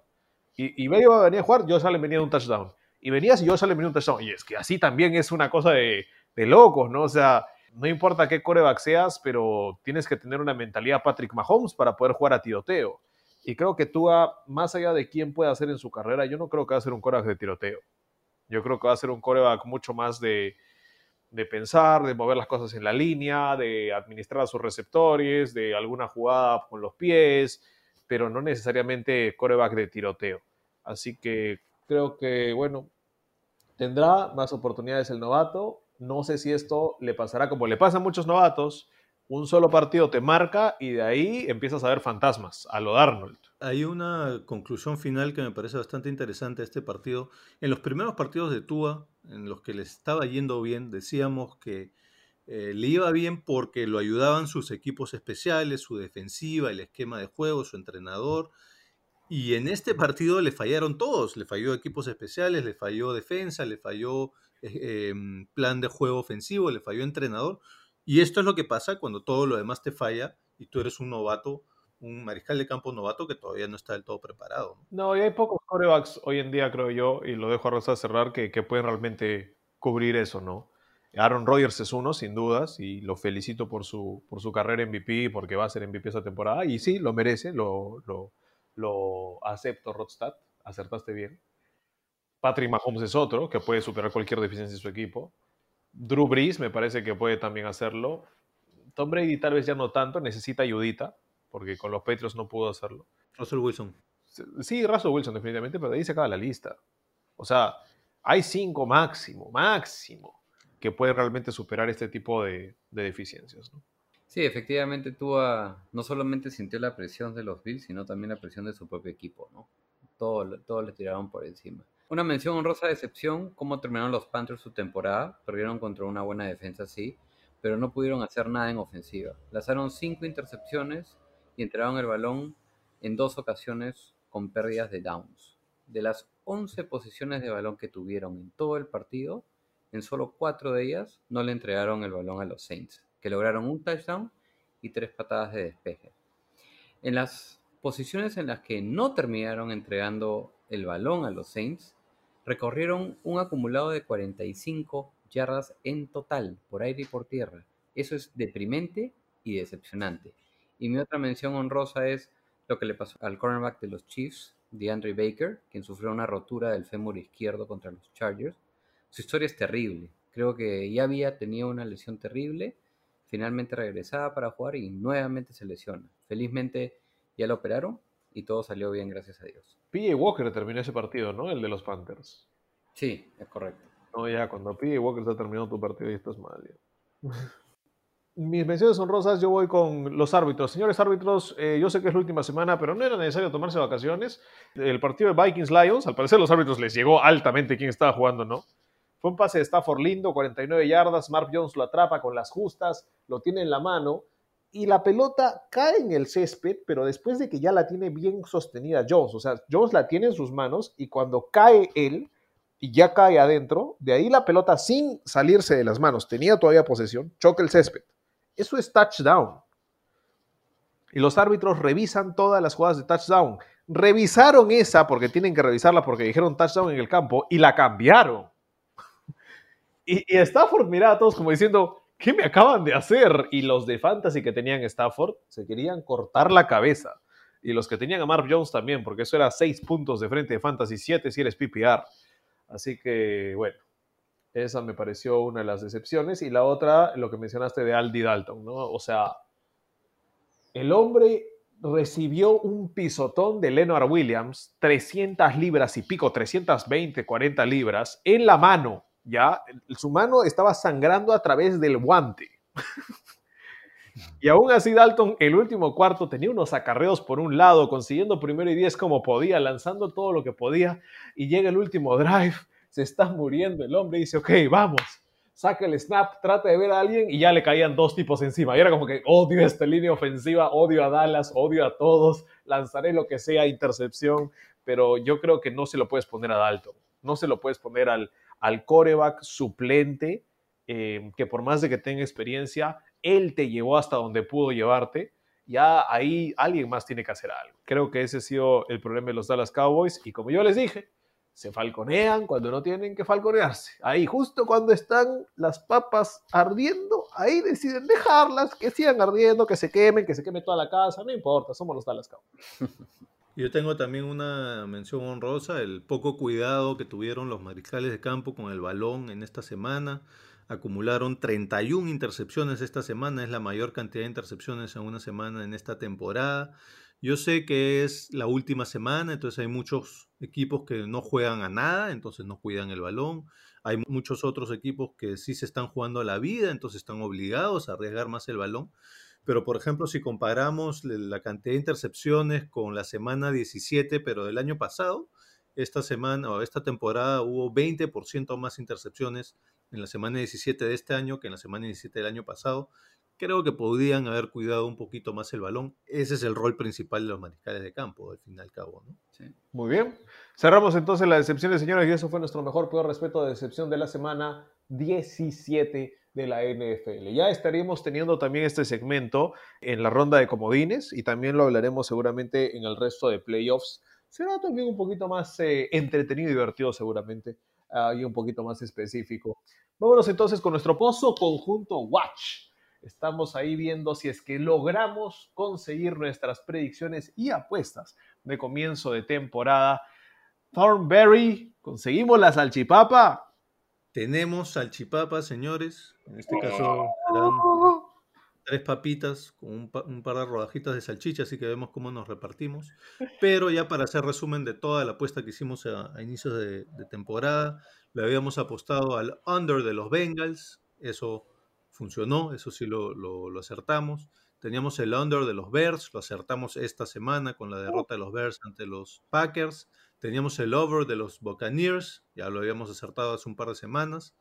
Y, y Bello venía a jugar, Josh Allen venía de un touchdown. Y venías y Josh Allen venía de un touchdown. Y es que así también es una cosa de, de locos, ¿no? O sea, no importa qué coreback seas, pero tienes que tener una mentalidad Patrick Mahomes para poder jugar a tiroteo. Y creo que Tua, más allá de quién puede hacer en su carrera, yo no creo que va a ser un coreback de tiroteo. Yo creo que va a ser un coreback mucho más de, de pensar, de mover las cosas en la línea, de administrar a sus receptores, de alguna jugada con los pies, pero no necesariamente coreback de tiroteo. Así que creo que, bueno, tendrá más oportunidades el novato. No sé si esto le pasará como le pasa a muchos novatos. Un solo partido te marca y de ahí empiezas a ver fantasmas, a lo Darnold. Hay una conclusión final que me parece bastante interesante de este partido. En los primeros partidos de Tua, en los que le estaba yendo bien, decíamos que eh, le iba bien porque lo ayudaban sus equipos especiales, su defensiva, el esquema de juego, su entrenador. Y en este partido le fallaron todos. Le falló equipos especiales, le falló defensa, le falló eh, em, plan de juego ofensivo, le falló entrenador. Y esto es lo que pasa cuando todo lo demás te falla y tú eres un novato, un mariscal de campo novato que todavía no está del todo preparado. ¿no? Y hay pocos corebacks hoy en día, creo yo, y lo dejo a Rosa cerrar, que, que pueden realmente cubrir eso, ¿no? Aaron Rodgers es uno, sin dudas, y lo felicito por su, por su carrera MVP, porque va a ser MVP esa temporada, y sí, lo merece, lo, lo, lo acepto, Rodstad, acertaste bien. Patrick Mahomes es otro, que puede superar cualquier deficiencia de su equipo. Drew Brees me parece que puede también hacerlo. Tom Brady tal vez ya no tanto, necesita ayudita, porque con los Patriots no pudo hacerlo. Russell Wilson. Sí, Russell Wilson definitivamente, pero de ahí se acaba la lista. O sea, hay cinco máximo, máximo, que pueden realmente superar este tipo de, de deficiencias. ¿no? Sí, efectivamente Tua no solamente sintió la presión de los Bills, sino también la presión de su propio equipo, ¿no? Todo, todo le tiraron por encima. Una mención honrosa de excepción, cómo terminaron los Panthers su temporada. Perdieron contra una buena defensa, sí, pero no pudieron hacer nada en ofensiva. Lanzaron cinco intercepciones y entregaron el balón en dos ocasiones con pérdidas de downs. De las 11 posiciones de balón que tuvieron en todo el partido, en solo cuatro de ellas no le entregaron el balón a los Saints, que lograron un touchdown y tres patadas de despeje. En las posiciones en las que no terminaron entregando el balón a los Saints, recorrieron un acumulado de 45 yardas en total, por aire y por tierra. Eso es deprimente y decepcionante. Y mi otra mención honrosa es lo que le pasó al cornerback de los Chiefs, DeAndre Baker, quien sufrió una rotura del fémur izquierdo contra los Chargers. Su historia es terrible. Creo que ya había tenido una lesión terrible, finalmente regresaba para jugar y nuevamente se lesiona. Felizmente ya lo operaron y todo salió bien, gracias a Dios. PJ Walker terminó ese partido, ¿no? El de los Panthers. Sí, es correcto. No, ya, cuando PJ Walker está terminando tu partido y estás mal. ya. Mis menciones honrosas, yo voy con los árbitros. Señores árbitros, eh, yo sé que es la última semana, pero no era necesario tomarse vacaciones. El partido de Vikings-Lions, al parecer los árbitros les llegó altamente quién estaba jugando, ¿no? Fue un pase de Stafford lindo, 49 yardas, Mark Jones lo atrapa con las justas, lo tiene en la mano y la pelota cae en el césped, pero después de que ya la tiene bien sostenida Jones, o sea, Jones la tiene en sus manos y cuando cae él y ya cae adentro, de ahí la pelota sin salirse de las manos, tenía todavía posesión, choca el césped. Eso es touchdown. Y los árbitros revisan todas las jugadas de touchdown. Revisaron esa porque tienen que revisarla porque dijeron touchdown en el campo y la cambiaron. Y, Stafford miraba a todos como diciendo, ¿qué me acaban de hacer? Y los de Fantasy que tenían Stafford se querían cortar la cabeza. Y los que tenían a Mark Jones también, porque eso era seis puntos de frente de Fantasy, siete si eres PPR. Así que, bueno, esa me pareció una de las decepciones. Y la otra, lo que mencionaste de Aldi Dalton, ¿no? O sea, el hombre recibió un pisotón de Leonard Williams, 300 libras y pico, 320, 40 libras, en la mano, ¿ya? Su mano estaba sangrando a través del guante. y aún así Dalton, el último cuarto, tenía unos acarreos por un lado, consiguiendo primero y diez como podía, lanzando todo lo que podía, y llega el último drive, se está muriendo el hombre y dice, ok, vamos. Saca el snap, trata de ver a alguien y ya le caían dos tipos encima. Y era como que odio esta línea ofensiva, odio a Dallas, odio a todos, lanzaré lo que sea, intercepción, pero yo creo que no se lo puedes poner a Dalton, no se lo puedes poner al, al coreback suplente, eh, que por más de que tenga experiencia, él te llevó hasta donde pudo llevarte. Ya ahí alguien más tiene que hacer algo. Creo que ese ha sido el problema de los Dallas Cowboys. Y como yo les dije, se falconean cuando no tienen que falconearse. Ahí, justo cuando están las papas ardiendo, ahí deciden dejarlas, que sigan ardiendo, que se quemen, que se queme toda la casa, no importa, somos los Dallas Cowboys. Yo tengo también una mención honrosa, el poco cuidado que tuvieron los mariscales de campo con el balón en esta semana. Acumularon 31 intercepciones esta semana, es la mayor cantidad de intercepciones en una semana en esta temporada. Yo sé que es la última semana, entonces hay muchos equipos que no juegan a nada, entonces no cuidan el balón. Hay muchos otros equipos que sí se están jugando a la vida, entonces están obligados a arriesgar más el balón. Pero, por ejemplo, si comparamos la cantidad de intercepciones con la semana 17, pero del año pasado, esta semana o esta temporada hubo 20% más intercepciones en la semana 17 de este año que en la semana 17 del año pasado. creo que podrían haber cuidado un poquito más el balón. Ese es el rol principal de los mariscales de campo, al fin y al cabo. ¿no? Sí. Muy bien. Cerramos entonces la decepción de señores y eso fue nuestro mejor, peor respeto de decepción de la semana 17 de la NFL. Ya estaríamos teniendo también este segmento en la ronda de comodines y también lo hablaremos seguramente en el resto de playoffs. Será también un poquito más eh, entretenido y divertido seguramente ah, y un poquito más específico. Vámonos entonces con nuestro pozo conjunto Watch. Estamos ahí viendo si es que logramos conseguir nuestras predicciones y apuestas de comienzo de temporada. Thornberry, ¿conseguimos la salchipapa? Tenemos salchipapa, señores. En este caso serán tres papitas con un, pa- un par de rodajitas de salchicha, así que vemos cómo nos repartimos. Pero ya para hacer resumen de toda la apuesta que hicimos a, a inicios de, de temporada, le habíamos apostado al under de los Bengals, eso funcionó, eso sí lo, lo- lo acertamos. Teníamos el under de los Bears, lo acertamos esta semana con la derrota de los Bears ante los Packers. Teníamos el over de los Buccaneers, ya lo habíamos acertado hace un par de semanas.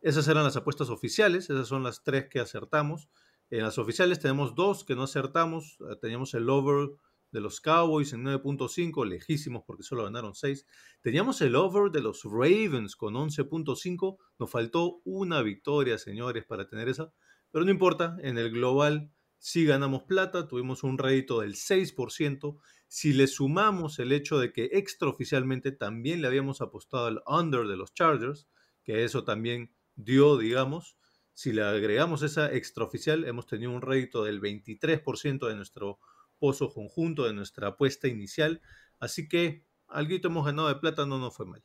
Esas eran las apuestas oficiales, esas son las tres que acertamos. En las oficiales tenemos dos que no acertamos. Eh, Teníamos el over de los Cowboys en 9.5, lejísimos porque solo ganaron 6. Teníamos el over de los Ravens con 11.5. Nos faltó una victoria, señores, para tener esa. Pero no importa, en el global sí ganamos plata, tuvimos un rédito del 6%. Si le sumamos el hecho de que extraoficialmente también le habíamos apostado al under de los Chargers, que eso también dio, digamos, si le agregamos esa extraoficial, hemos tenido un rédito del 23% de nuestro pozo conjunto, de nuestra apuesta inicial. Así que algo hemos ganado de plata, no nos fue mal.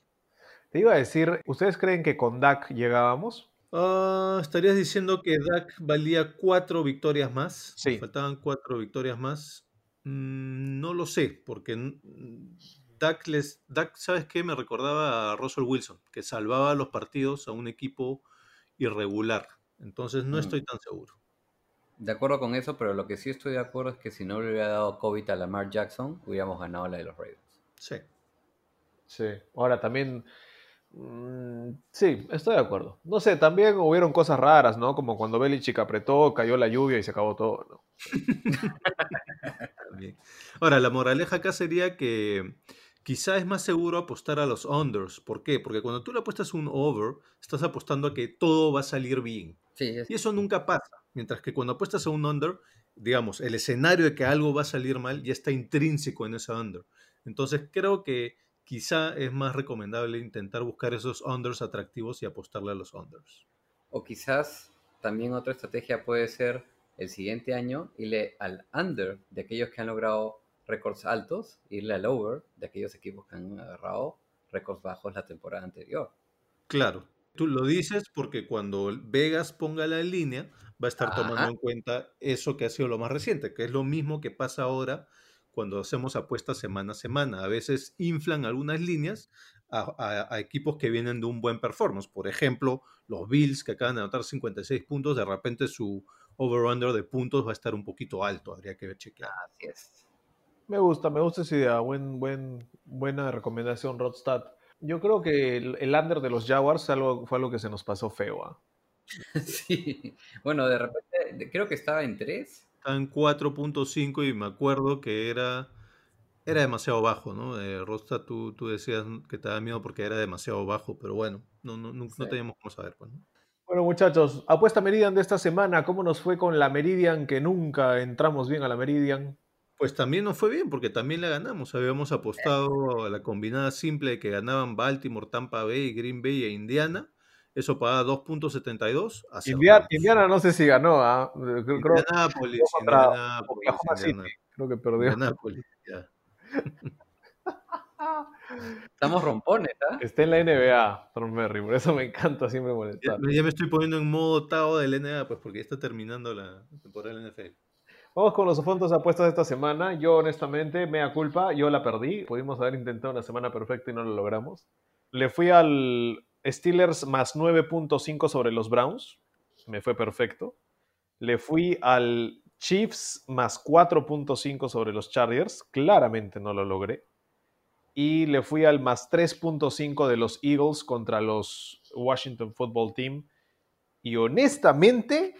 Te iba a decir, ¿ustedes creen que con Dak llegábamos? Ah, ¿Estarías diciendo que Dak valía cuatro victorias más? Sí. Nos Faltaban cuatro victorias más. Mm, no lo sé, porque Dak, les, Dak, ¿sabes qué? Me recordaba a Russell Wilson, que salvaba los partidos a un equipo irregular. Entonces no Mm. estoy tan seguro. De acuerdo con eso, pero lo que sí estoy de acuerdo es que si no le hubiera dado COVID a Lamar Jackson, hubiéramos ganado la de los Ravens. Sí. Sí. Ahora también. mm, sí, estoy de acuerdo. No sé, también hubieron cosas raras, ¿no? Como cuando Belichick apretó, cayó la lluvia y se acabó todo, ¿no? También. Ahora, la moraleja acá sería que quizá es más seguro apostar a los unders. ¿Por qué? Porque cuando tú le apuestas un over, estás apostando a que todo va a salir bien. Sí, es- Y eso nunca pasa. Mientras que cuando apuestas a un under, digamos, el escenario de que algo va a salir mal ya está intrínseco en ese under. Entonces creo que quizá es más recomendable intentar buscar esos unders atractivos y apostarle a los unders. O quizás también otra estrategia puede ser el siguiente año irle al under de aquellos que han logrado récords altos, irle al over de aquellos equipos que han agarrado récords bajos la temporada anterior. Claro, tú lo dices porque cuando Vegas ponga la línea, va a estar tomando en cuenta eso que ha sido lo más reciente, que es lo mismo que pasa ahora cuando hacemos apuestas semana a semana. A veces inflan algunas líneas a, a- a equipos que vienen de un buen performance. Por ejemplo, los Bills que acaban de anotar 56 puntos, de repente su over-under de puntos va a estar un poquito alto, habría que chequear. Así es. Me gusta, me gusta esa idea. Buen, buen, buena recomendación, Rodstad. Yo creo que el, el under de los Jaguars algo, fue algo que se nos pasó feo. ¿ah? Sí. Bueno, de repente de- creo que estaba en 3. Está en 4.5 y me acuerdo que era, era demasiado bajo, ¿no? Eh, Rosta, tú, tú decías que te daba miedo porque era demasiado bajo, pero bueno, no, no, no, no teníamos cómo saber. Pues, ¿no? Bueno, muchachos, apuesta Meridian de esta semana. ¿Cómo nos fue con la Meridian? Que nunca entramos bien a la Meridian. Pues también nos fue bien porque también la ganamos. Habíamos apostado a la combinada simple de que ganaban Baltimore, Tampa Bay, Green Bay e Indiana. Eso pagaba 2.72. Indiana. Indiana no sé si ganó. ¿ah? Creo, creo- Indianápolis. Indianápolis, creo que perdió. Indianápolis, ya. Estamos rompones, ¿ah? Está en la NBA, Thornberry. Por eso me encanta siempre Ya, molestar. ya me estoy poniendo en modo Tao del NBA, pues porque ya está terminando la temporada del NFL. Vamos con los fondos apuestas de esta semana. Yo, honestamente, mea culpa, yo la perdí. Pudimos haber intentado una semana perfecta y no lo logramos. Le fui al Steelers más 9.5 sobre los Browns. Me fue perfecto. Le fui al Chiefs más 4.5 sobre los Chargers. Claramente no lo logré. Y le fui al más 3.5 de los Eagles contra los Washington Football Team. Y honestamente,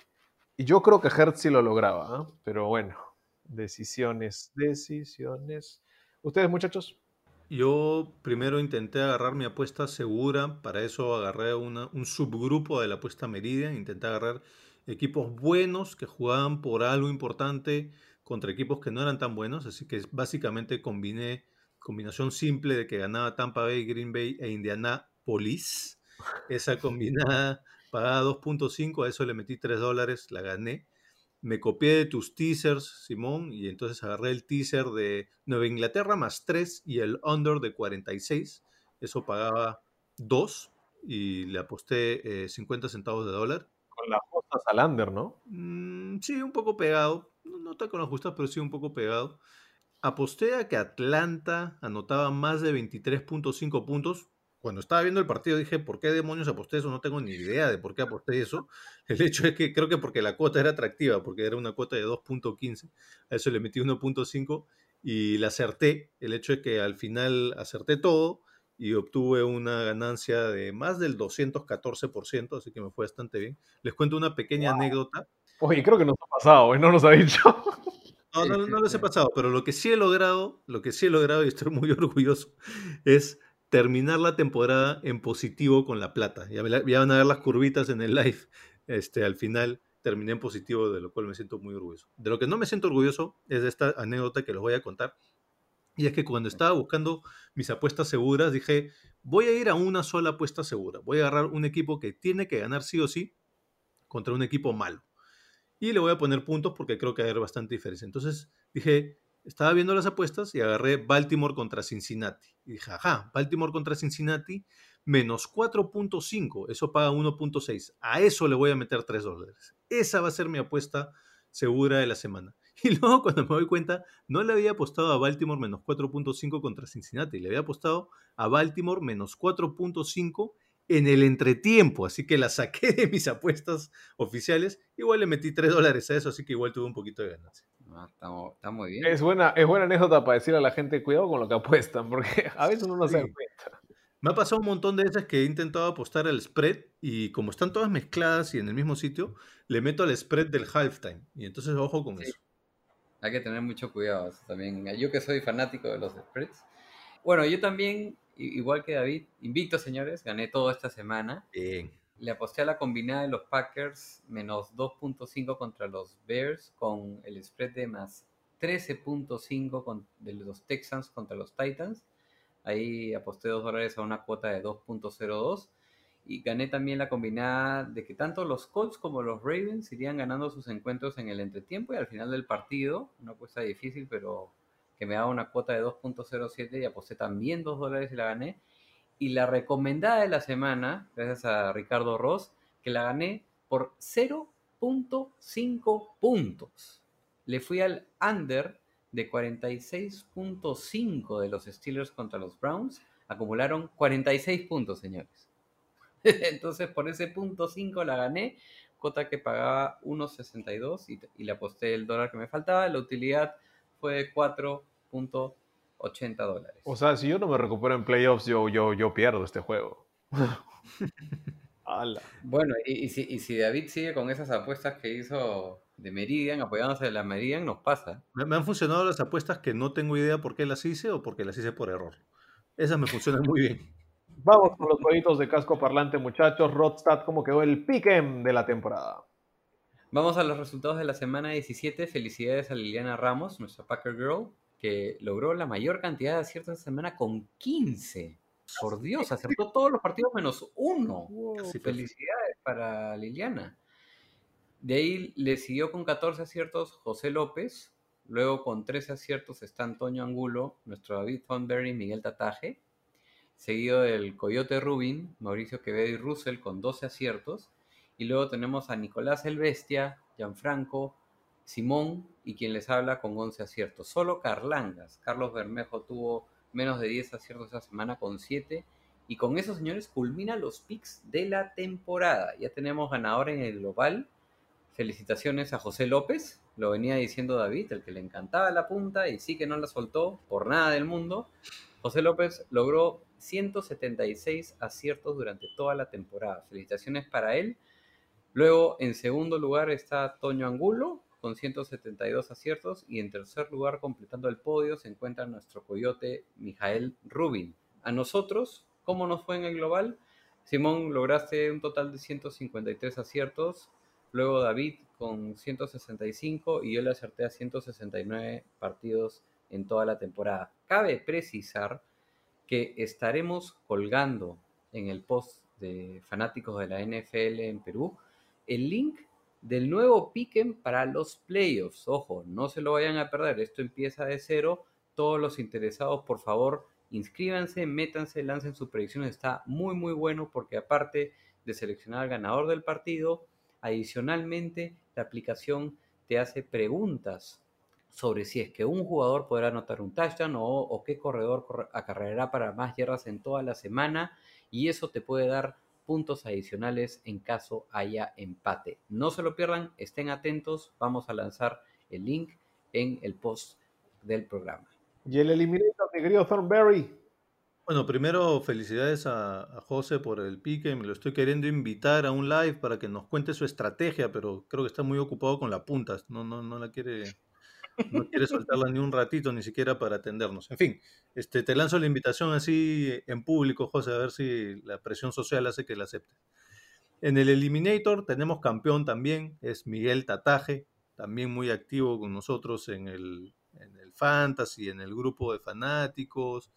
yo creo que Hertz sí lo lograba, ¿ah? pero bueno, decisiones, decisiones. ¿Ustedes, muchachos? Yo primero intenté agarrar mi apuesta segura, para eso agarré un subgrupo de la apuesta Meridian, intenté agarrar equipos buenos que jugaban por algo importante contra equipos que no eran tan buenos, así que básicamente combiné combinación simple de que ganaba Tampa Bay, Green Bay e Indianapolis. Esa combinada pagaba 2.5, a eso le metí 3 dólares, la gané. Me copié de tus teasers, Simón, y entonces agarré el teaser de Nueva Inglaterra más 3 y el under de 46. Eso pagaba 2 y le aposté eh, 50 centavos de dólar. Con las costas al under, ¿no? Mm, sí, un poco pegado. No, no tan con las justas, pero sí un poco pegado. Aposté a que Atlanta anotaba más de 23.5 puntos. Cuando estaba viendo el partido dije, ¿por qué demonios aposté eso? No tengo ni idea de por qué aposté eso. El hecho es que creo que porque la cuota era atractiva, porque era una cuota de 2.15. A eso le metí 1.5 y la acerté. El hecho es que al final acerté todo y obtuve una ganancia de más del 214%, así que me fue bastante bien. Les cuento una pequeña anécdota. Oye, creo que nos ha pasado, ¿eh? no nos ha dicho. No, no, no he pasado, pero lo que sí he logrado, lo que sí he logrado y estoy muy orgulloso, es terminar la temporada en positivo con la plata. Ya, la- ya van a ver las curvitas en el live. Este, al final terminé en positivo, de lo cual me siento muy orgulloso. De lo que no me siento orgulloso es de esta anécdota que les voy a contar. Y es que cuando estaba buscando mis apuestas seguras, dije, voy a ir a una sola apuesta segura. Voy a agarrar un equipo que tiene que ganar sí o sí contra un equipo malo. Y le voy a poner puntos porque creo que haber bastante diferencia. Entonces dije, estaba viendo las apuestas y agarré Baltimore contra Cincinnati. Y dije, ajá, Baltimore contra Cincinnati, menos 4.5, eso paga 1.6. A eso le voy a meter 3 dólares. Esa va a ser mi apuesta segura de la semana. Y luego cuando me doy cuenta, no le había apostado a Baltimore menos 4.5 contra Cincinnati, le había apostado a Baltimore menos 4.5 en el entretiempo, así que la saqué de mis apuestas oficiales. Igual le metí 3 dólares a eso, así que igual tuve un poquito de ganancia. Ah, está, está muy bien. Es buena, es buena anécdota para decirle a la gente, cuidado con lo que apuestan, porque a veces uno no se da Sí. cuenta. Me ha pasado un montón de veces que he intentado apostar al spread y como están todas mezcladas y en el mismo sitio, le meto al spread del halftime. Y entonces ojo con Sí. eso. Hay que tener mucho cuidado eso también. Yo que soy fanático de los spreads. Bueno, yo también, igual que David, invicto señores, gané todo esta semana. Bien. Le aposté a la combinada de los Packers menos 2.5 contra los Bears con el spread de más 13.5 con- de los Texans contra los Titans. Ahí aposté 2 dólares a una cuota de 2.02 y gané también la combinada de que tanto los Colts como los Ravens irían ganando sus encuentros en el entretiempo y al final del partido, una apuesta difícil pero que me daba una cuota de 2.07 y aposté también 2 dólares y la gané. Y la recomendada de la semana, gracias a Ricardo Ross, que la gané por 0.5 puntos. Le fui al under de 46.5 de los Steelers contra los Browns. Acumularon 46 puntos, señores. Entonces, por ese punto 5 la gané. Cota que pagaba 1.62 y, y le aposté el dólar que me faltaba. La utilidad fue de 4.80 dólares. O sea, si yo no me recupero en playoffs, yo, yo, yo pierdo este juego. Ala. Bueno, y, y si, y si David sigue con esas apuestas que hizo de Meridian, apoyándose de la Meridian, nos pasa. Me, me han funcionado las apuestas que no tengo idea por qué las hice o porque las hice por error. Esas me funcionan muy bien. Vamos con los jueguitos de casco parlante, muchachos. Rodstad, ¿cómo quedó el pick'em de la temporada? Vamos a los resultados de la semana 17. Felicidades a Liliana Ramos, nuestra Packer Girl, que logró la mayor cantidad de aciertos esta semana con 15. Por Dios, acertó todos los partidos menos uno. Felicidades para Liliana. De ahí le siguió con 14 aciertos José López. Luego con 13 aciertos está Antonio Angulo, nuestro David Thornberry y Miguel Tataje. Seguido del Coyote Rubin, Mauricio Quevedo y Russell con 12 aciertos. Y luego tenemos a Nicolás El Bestia, Gianfranco, Simón y quien les habla con 11 aciertos. Solo Carlangas. Carlos Bermejo tuvo menos de 10 aciertos esta semana con 7. Y con eso, señores, culmina los picks de la temporada. Ya tenemos ganador en el global. Felicitaciones a José López. Lo venía diciendo David, el que le encantaba la punta y sí que no la soltó por nada del mundo. José López logró 176 aciertos durante toda la temporada. Felicitaciones para él. Luego, en segundo lugar está Toño Angulo con 172 aciertos y en tercer lugar, completando el podio, se encuentra nuestro coyote Mijael Rubin. A nosotros, ¿cómo nos fue en el global? Simón, lograste un total de 153 aciertos, luego David con 165 y yo le acerté a 169 partidos en toda la temporada. Cabe precisar que estaremos colgando en el post de fanáticos de la NFL en Perú el link del nuevo Piquen para los playoffs. Ojo, no se lo vayan a perder, esto empieza de cero. Todos los interesados, por favor, inscríbanse, métanse, lancen sus predicciones. Está muy, muy bueno porque aparte de seleccionar al ganador del partido, adicionalmente la aplicación te hace preguntas sobre si es que un jugador podrá anotar un touchdown o, qué corredor corre- acarreará para más yardas en toda la semana y eso te puede dar puntos adicionales en caso haya empate. No se lo pierdan, estén atentos, vamos a lanzar el link en el post del programa. Y el eliminator, mi querido Thornberry. Bueno, primero felicidades a, a José por el pique. Me lo estoy queriendo invitar a un live para que nos cuente su estrategia, pero creo que está muy ocupado con la puntas. No, no, no la quiere, no quiere soltarla ni un ratito, ni siquiera para atendernos. En fin, este, te lanzo la invitación así en público, José, a ver si la presión social hace que la acepte. En el Eliminator tenemos campeón también, es Miguel Tataje, también muy activo con nosotros en el, en el Fantasy, en el grupo de fanáticos.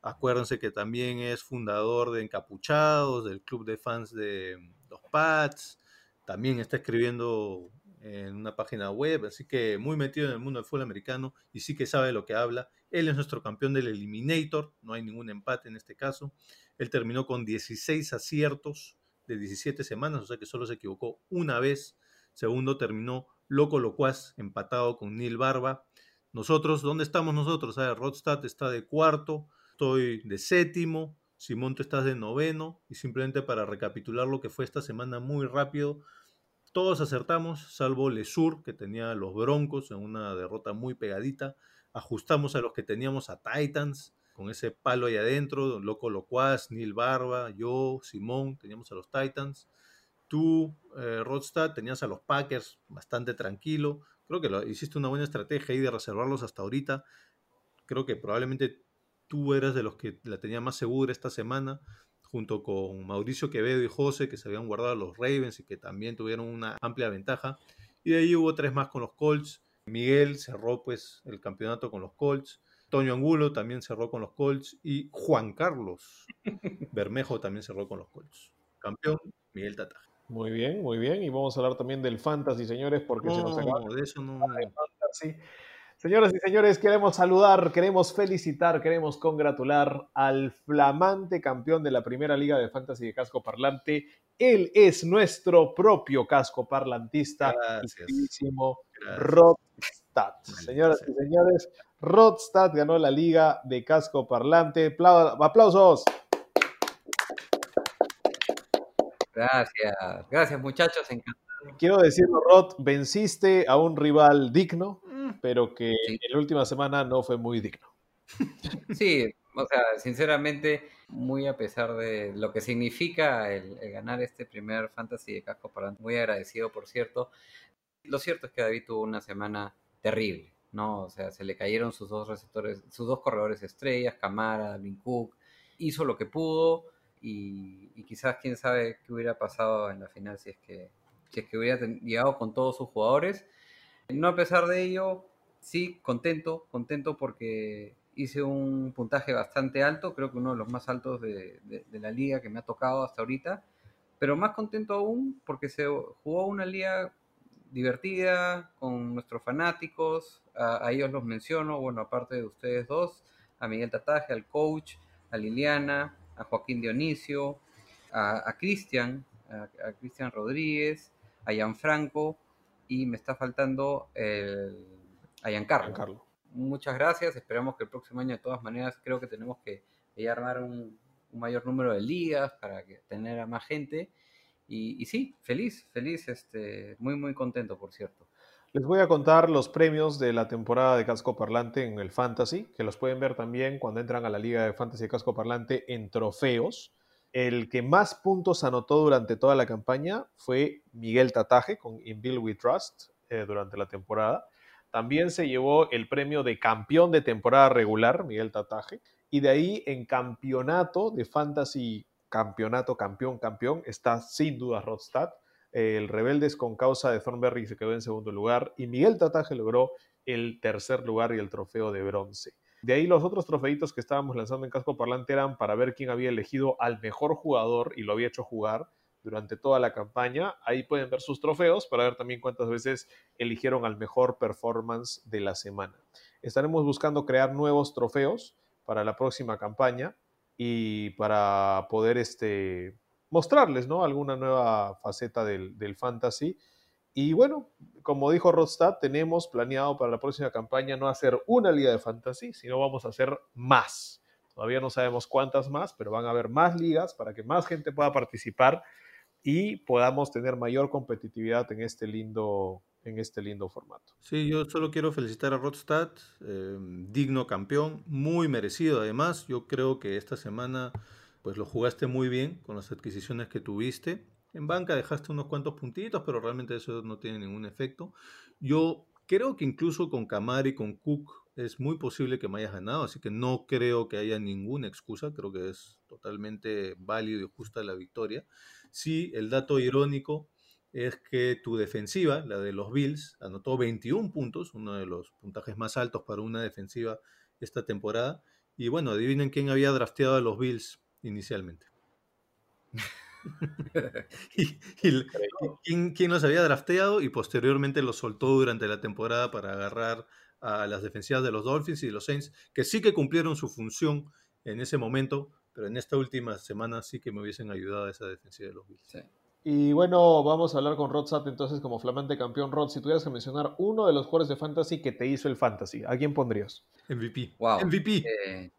Acuérdense que también es fundador de Encapuchados, del club de fans de los Pats. También está escribiendo en una página web, así que muy metido en el mundo del fútbol americano y sí que sabe lo que habla. Él es nuestro campeón del Eliminator, no hay ningún empate en este caso. Él terminó con 16 aciertos de 17 semanas, o sea que solo se equivocó una vez. Segundo terminó Loco Locuaz, empatado con Neil Barba. Nosotros, ¿dónde estamos nosotros? A ver, Rodstad está de cuarto, estoy de séptimo, Simón, tú estás de noveno, y simplemente para recapitular lo que fue esta semana muy rápido, todos acertamos, salvo Lesur, que tenía a los Broncos en una derrota muy pegadita. Ajustamos a los que teníamos a Titans, con ese palo ahí adentro, Loco Locuaz, Neil Barba, yo, Simón, teníamos a los Titans. Tú, eh, tenías a los Packers bastante tranquilo. Creo que lo, hiciste una buena estrategia ahí de reservarlos hasta ahorita. Creo que probablemente tú eras de los que la tenía más segura esta semana, junto con Mauricio Quevedo y José, que se habían guardado a los Ravens y que también tuvieron una amplia ventaja. Y de ahí hubo tres más con los Colts. Miguel cerró pues el campeonato con los Colts. Toño Angulo también cerró con los Colts. Y Juan Carlos Bermejo también cerró con los Colts. Campeón, Miguel Tata. Muy bien, muy bien. Y vamos a hablar también del fantasy, señores, porque se nos acaba No, de eso no. de fantasy. Señoras y señores, queremos saludar, queremos felicitar, queremos congratular al flamante campeón de la primera liga de fantasy de casco parlante. Él es nuestro propio casco parlantista. Rodstad. Señoras y señores, Rodstad ganó la liga de casco parlante. Apla- Aplausos. Gracias, gracias muchachos, encantado. Quiero decirlo, Rod, venciste a un rival digno, pero que Sí. en la última semana no fue muy digno. Sí, o sea, sinceramente, muy a pesar de lo que significa el, el ganar este primer Fantasy de Casco para muy agradecido, por cierto. Lo cierto es que David tuvo una semana terrible, ¿no? O sea, se le cayeron sus dos receptores, sus dos corredores estrellas, Camara, Dalvin Cook, hizo lo que pudo y, y quizás quién sabe qué hubiera pasado en la final si es que, si es que hubiera llegado con todos sus jugadores. No a pesar de ello, sí, contento, contento porque hice un puntaje bastante alto, creo que uno de los más altos de, de- la liga que me ha tocado hasta ahorita, pero más contento aún porque se jugó una liga divertida con nuestros fanáticos, a, a ellos los menciono, bueno, aparte de ustedes dos, a Miguel Tataje, al coach, a Liliana, a Joaquín Dionisio, a, Cristian, a Cristian Rodríguez, a Gianfranco y me está faltando el, a Giancarlo. Giancarlo. Muchas gracias, esperamos que el próximo año de todas maneras creo que tenemos que armar un, un mayor número de ligas para que, tener a más gente. Y, y sí, feliz, feliz, este, muy, muy contento, por cierto. Les voy a contar los premios de la temporada de Casco Parlante en el Fantasy, que los pueden ver también cuando entran a la Liga de Fantasy de Casco Parlante en trofeos. El que más puntos anotó durante toda la campaña fue Miguel Tataje con In Bill We Trust eh, durante la temporada. También se llevó el premio de campeón de temporada regular, Miguel Tataje. Y de ahí en campeonato de fantasy, campeonato, campeón, campeón, está sin duda Rodstad. Eh, el Rebeldes con causa de Thornberry se quedó en segundo lugar. Y Miguel Tataje logró el tercer lugar y el trofeo de bronce. De ahí los otros trofeitos que estábamos lanzando en casco parlante eran para ver quién había elegido al mejor jugador y lo había hecho jugar durante toda la campaña. Ahí pueden ver sus trofeos para ver también cuántas veces eligieron al mejor performance de la semana. Estaremos buscando crear nuevos trofeos para la próxima campaña y para poder este, mostrarles ¿no? alguna nueva faceta del, del fantasy. Y bueno, como dijo Rodstad, tenemos planeado para la próxima campaña no hacer una liga de fantasy, sino vamos a hacer más. Todavía no sabemos cuántas más, pero van a haber más ligas para que más gente pueda participar y podamos tener mayor competitividad en este lindo, en este lindo formato. Sí, yo solo quiero felicitar a Rodstad, eh, digno campeón, muy merecido además. Yo creo que esta semana pues lo jugaste muy bien con las adquisiciones que tuviste. En banca dejaste unos cuantos puntitos, pero realmente eso no tiene ningún efecto. Yo creo que incluso con Camara y con Cook es muy posible que me hayas ganado, así que no creo que haya ninguna excusa. Creo que es totalmente válido y justa la victoria. Sí, el dato irónico es que tu defensiva, la de los Bills, anotó 21 puntos, uno de los puntajes más altos para una defensiva esta temporada. Y bueno, adivinen quién había drafteado a los Bills inicialmente. y, y- quién, quién los había drafteado y posteriormente los soltó durante la temporada para agarrar a las defensivas de los Dolphins y de los Saints, que sí que cumplieron su función en ese momento, pero en esta última semana sí que me hubiesen ayudado a esa defensiva de los Bills. Sí. Y bueno, vamos a hablar con Rodsat entonces como flamante campeón. Rod, si tuvieras que mencionar uno de los jugadores de fantasy que te hizo el fantasy, ¿a quién pondrías? MVP. Wow. MVP. Eh,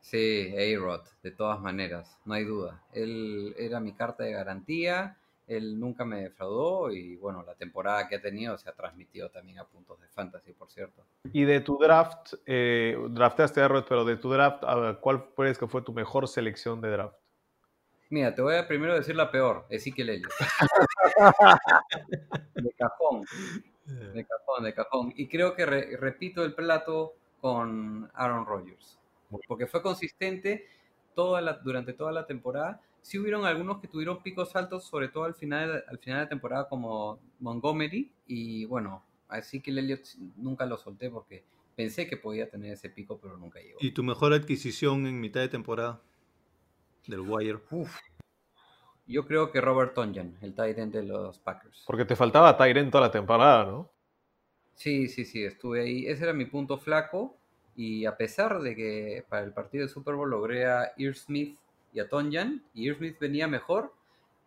sí, A-Rod, de todas maneras, no hay duda. Él era mi carta de garantía, él nunca me defraudó y bueno, la temporada que ha tenido se ha transmitido también a puntos de fantasy, por cierto. Y de tu draft, eh, drafteaste a Rod, pero de tu draft, ¿cuál crees que fue tu mejor selección de draft? Mira, te voy a primero decir la peor, Ezequiel Elliott. de cajón, de cajón, de cajón. Y creo que re- repito el plato con Aaron Rodgers. Porque fue consistente toda la, durante toda la temporada. Sí hubieron algunos que tuvieron picos altos, sobre todo al final, al final de la temporada, como Montgomery. Y bueno, así que Elliott nunca lo solté porque pensé que podía tener ese pico, pero nunca llegó. ¿Y tu mejor adquisición en mitad de temporada? Del Wire. Uf. Yo creo que Robert Tonyan, el tight end de los Packers. Porque te faltaba Tyren toda la temporada, ¿no? Sí, sí, sí, estuve ahí. Ese era mi punto flaco. Y a pesar de que para el partido de Super Bowl logré a Ear Smith y a Tonyan, y Ear Smith venía mejor,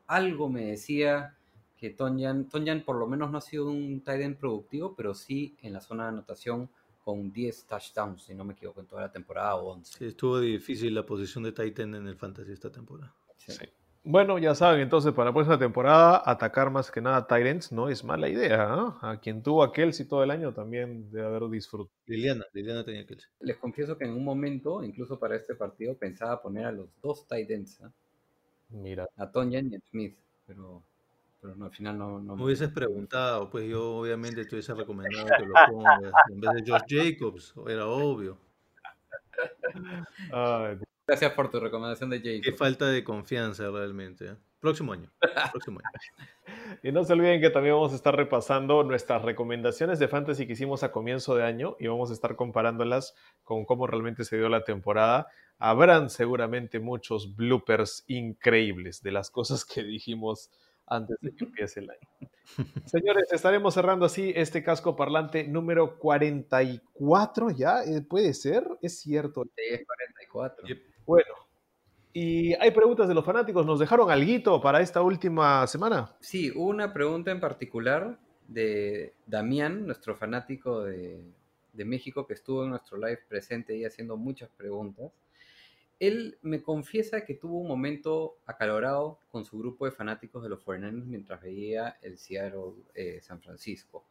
algo me decía que Tonyan, Tonyan por lo menos no ha sido un tight end productivo, pero sí en la zona de anotación con 10 touchdowns, si no me equivoco, en toda la temporada o 11. Sí, estuvo difícil la posición de Titan en el Fantasy esta temporada. Sí. Sí. Bueno, ya saben, entonces para la próxima temporada atacar más que nada Tyrants no es mala idea. ¿no? A quien tuvo a Kelsey todo el año también debe haber disfrutado. Liliana, Liliana tenía que Les confieso que en un momento, incluso para este partido, pensaba poner a los dos tight ends, ¿ah? Mira, a Tonyan y a Smith, pero, pero no, al final no, no Me hubieses preguntado, pues yo obviamente te hubiese recomendado que lo pongas en vez de Josh Jacobs, era obvio. ay, Gracias por tu recomendación de Jake. Qué falta de confianza realmente. ¿eh? Próximo año. Próximo año. Y no se olviden que también vamos a estar repasando nuestras recomendaciones de fantasy que hicimos a comienzo de año y vamos a estar comparándolas con cómo realmente se dio la temporada. Habrán seguramente muchos bloopers increíbles de las cosas que dijimos antes de que empiece el año. Señores, estaremos cerrando así este casco parlante número 44 ya. Eh, ¿Puede ser? Es cierto. Sí, es 44. Yep. Bueno. Y hay preguntas de los fanáticos. ¿Nos dejaron alguito para esta última semana? Sí, una pregunta en particular de Damián, nuestro fanático de, México, que estuvo en nuestro live presente y haciendo muchas preguntas. Él me confiesa que tuvo un momento acalorado con su grupo de fanáticos de los 49ers mientras veía el Seattle eh, San Francisco.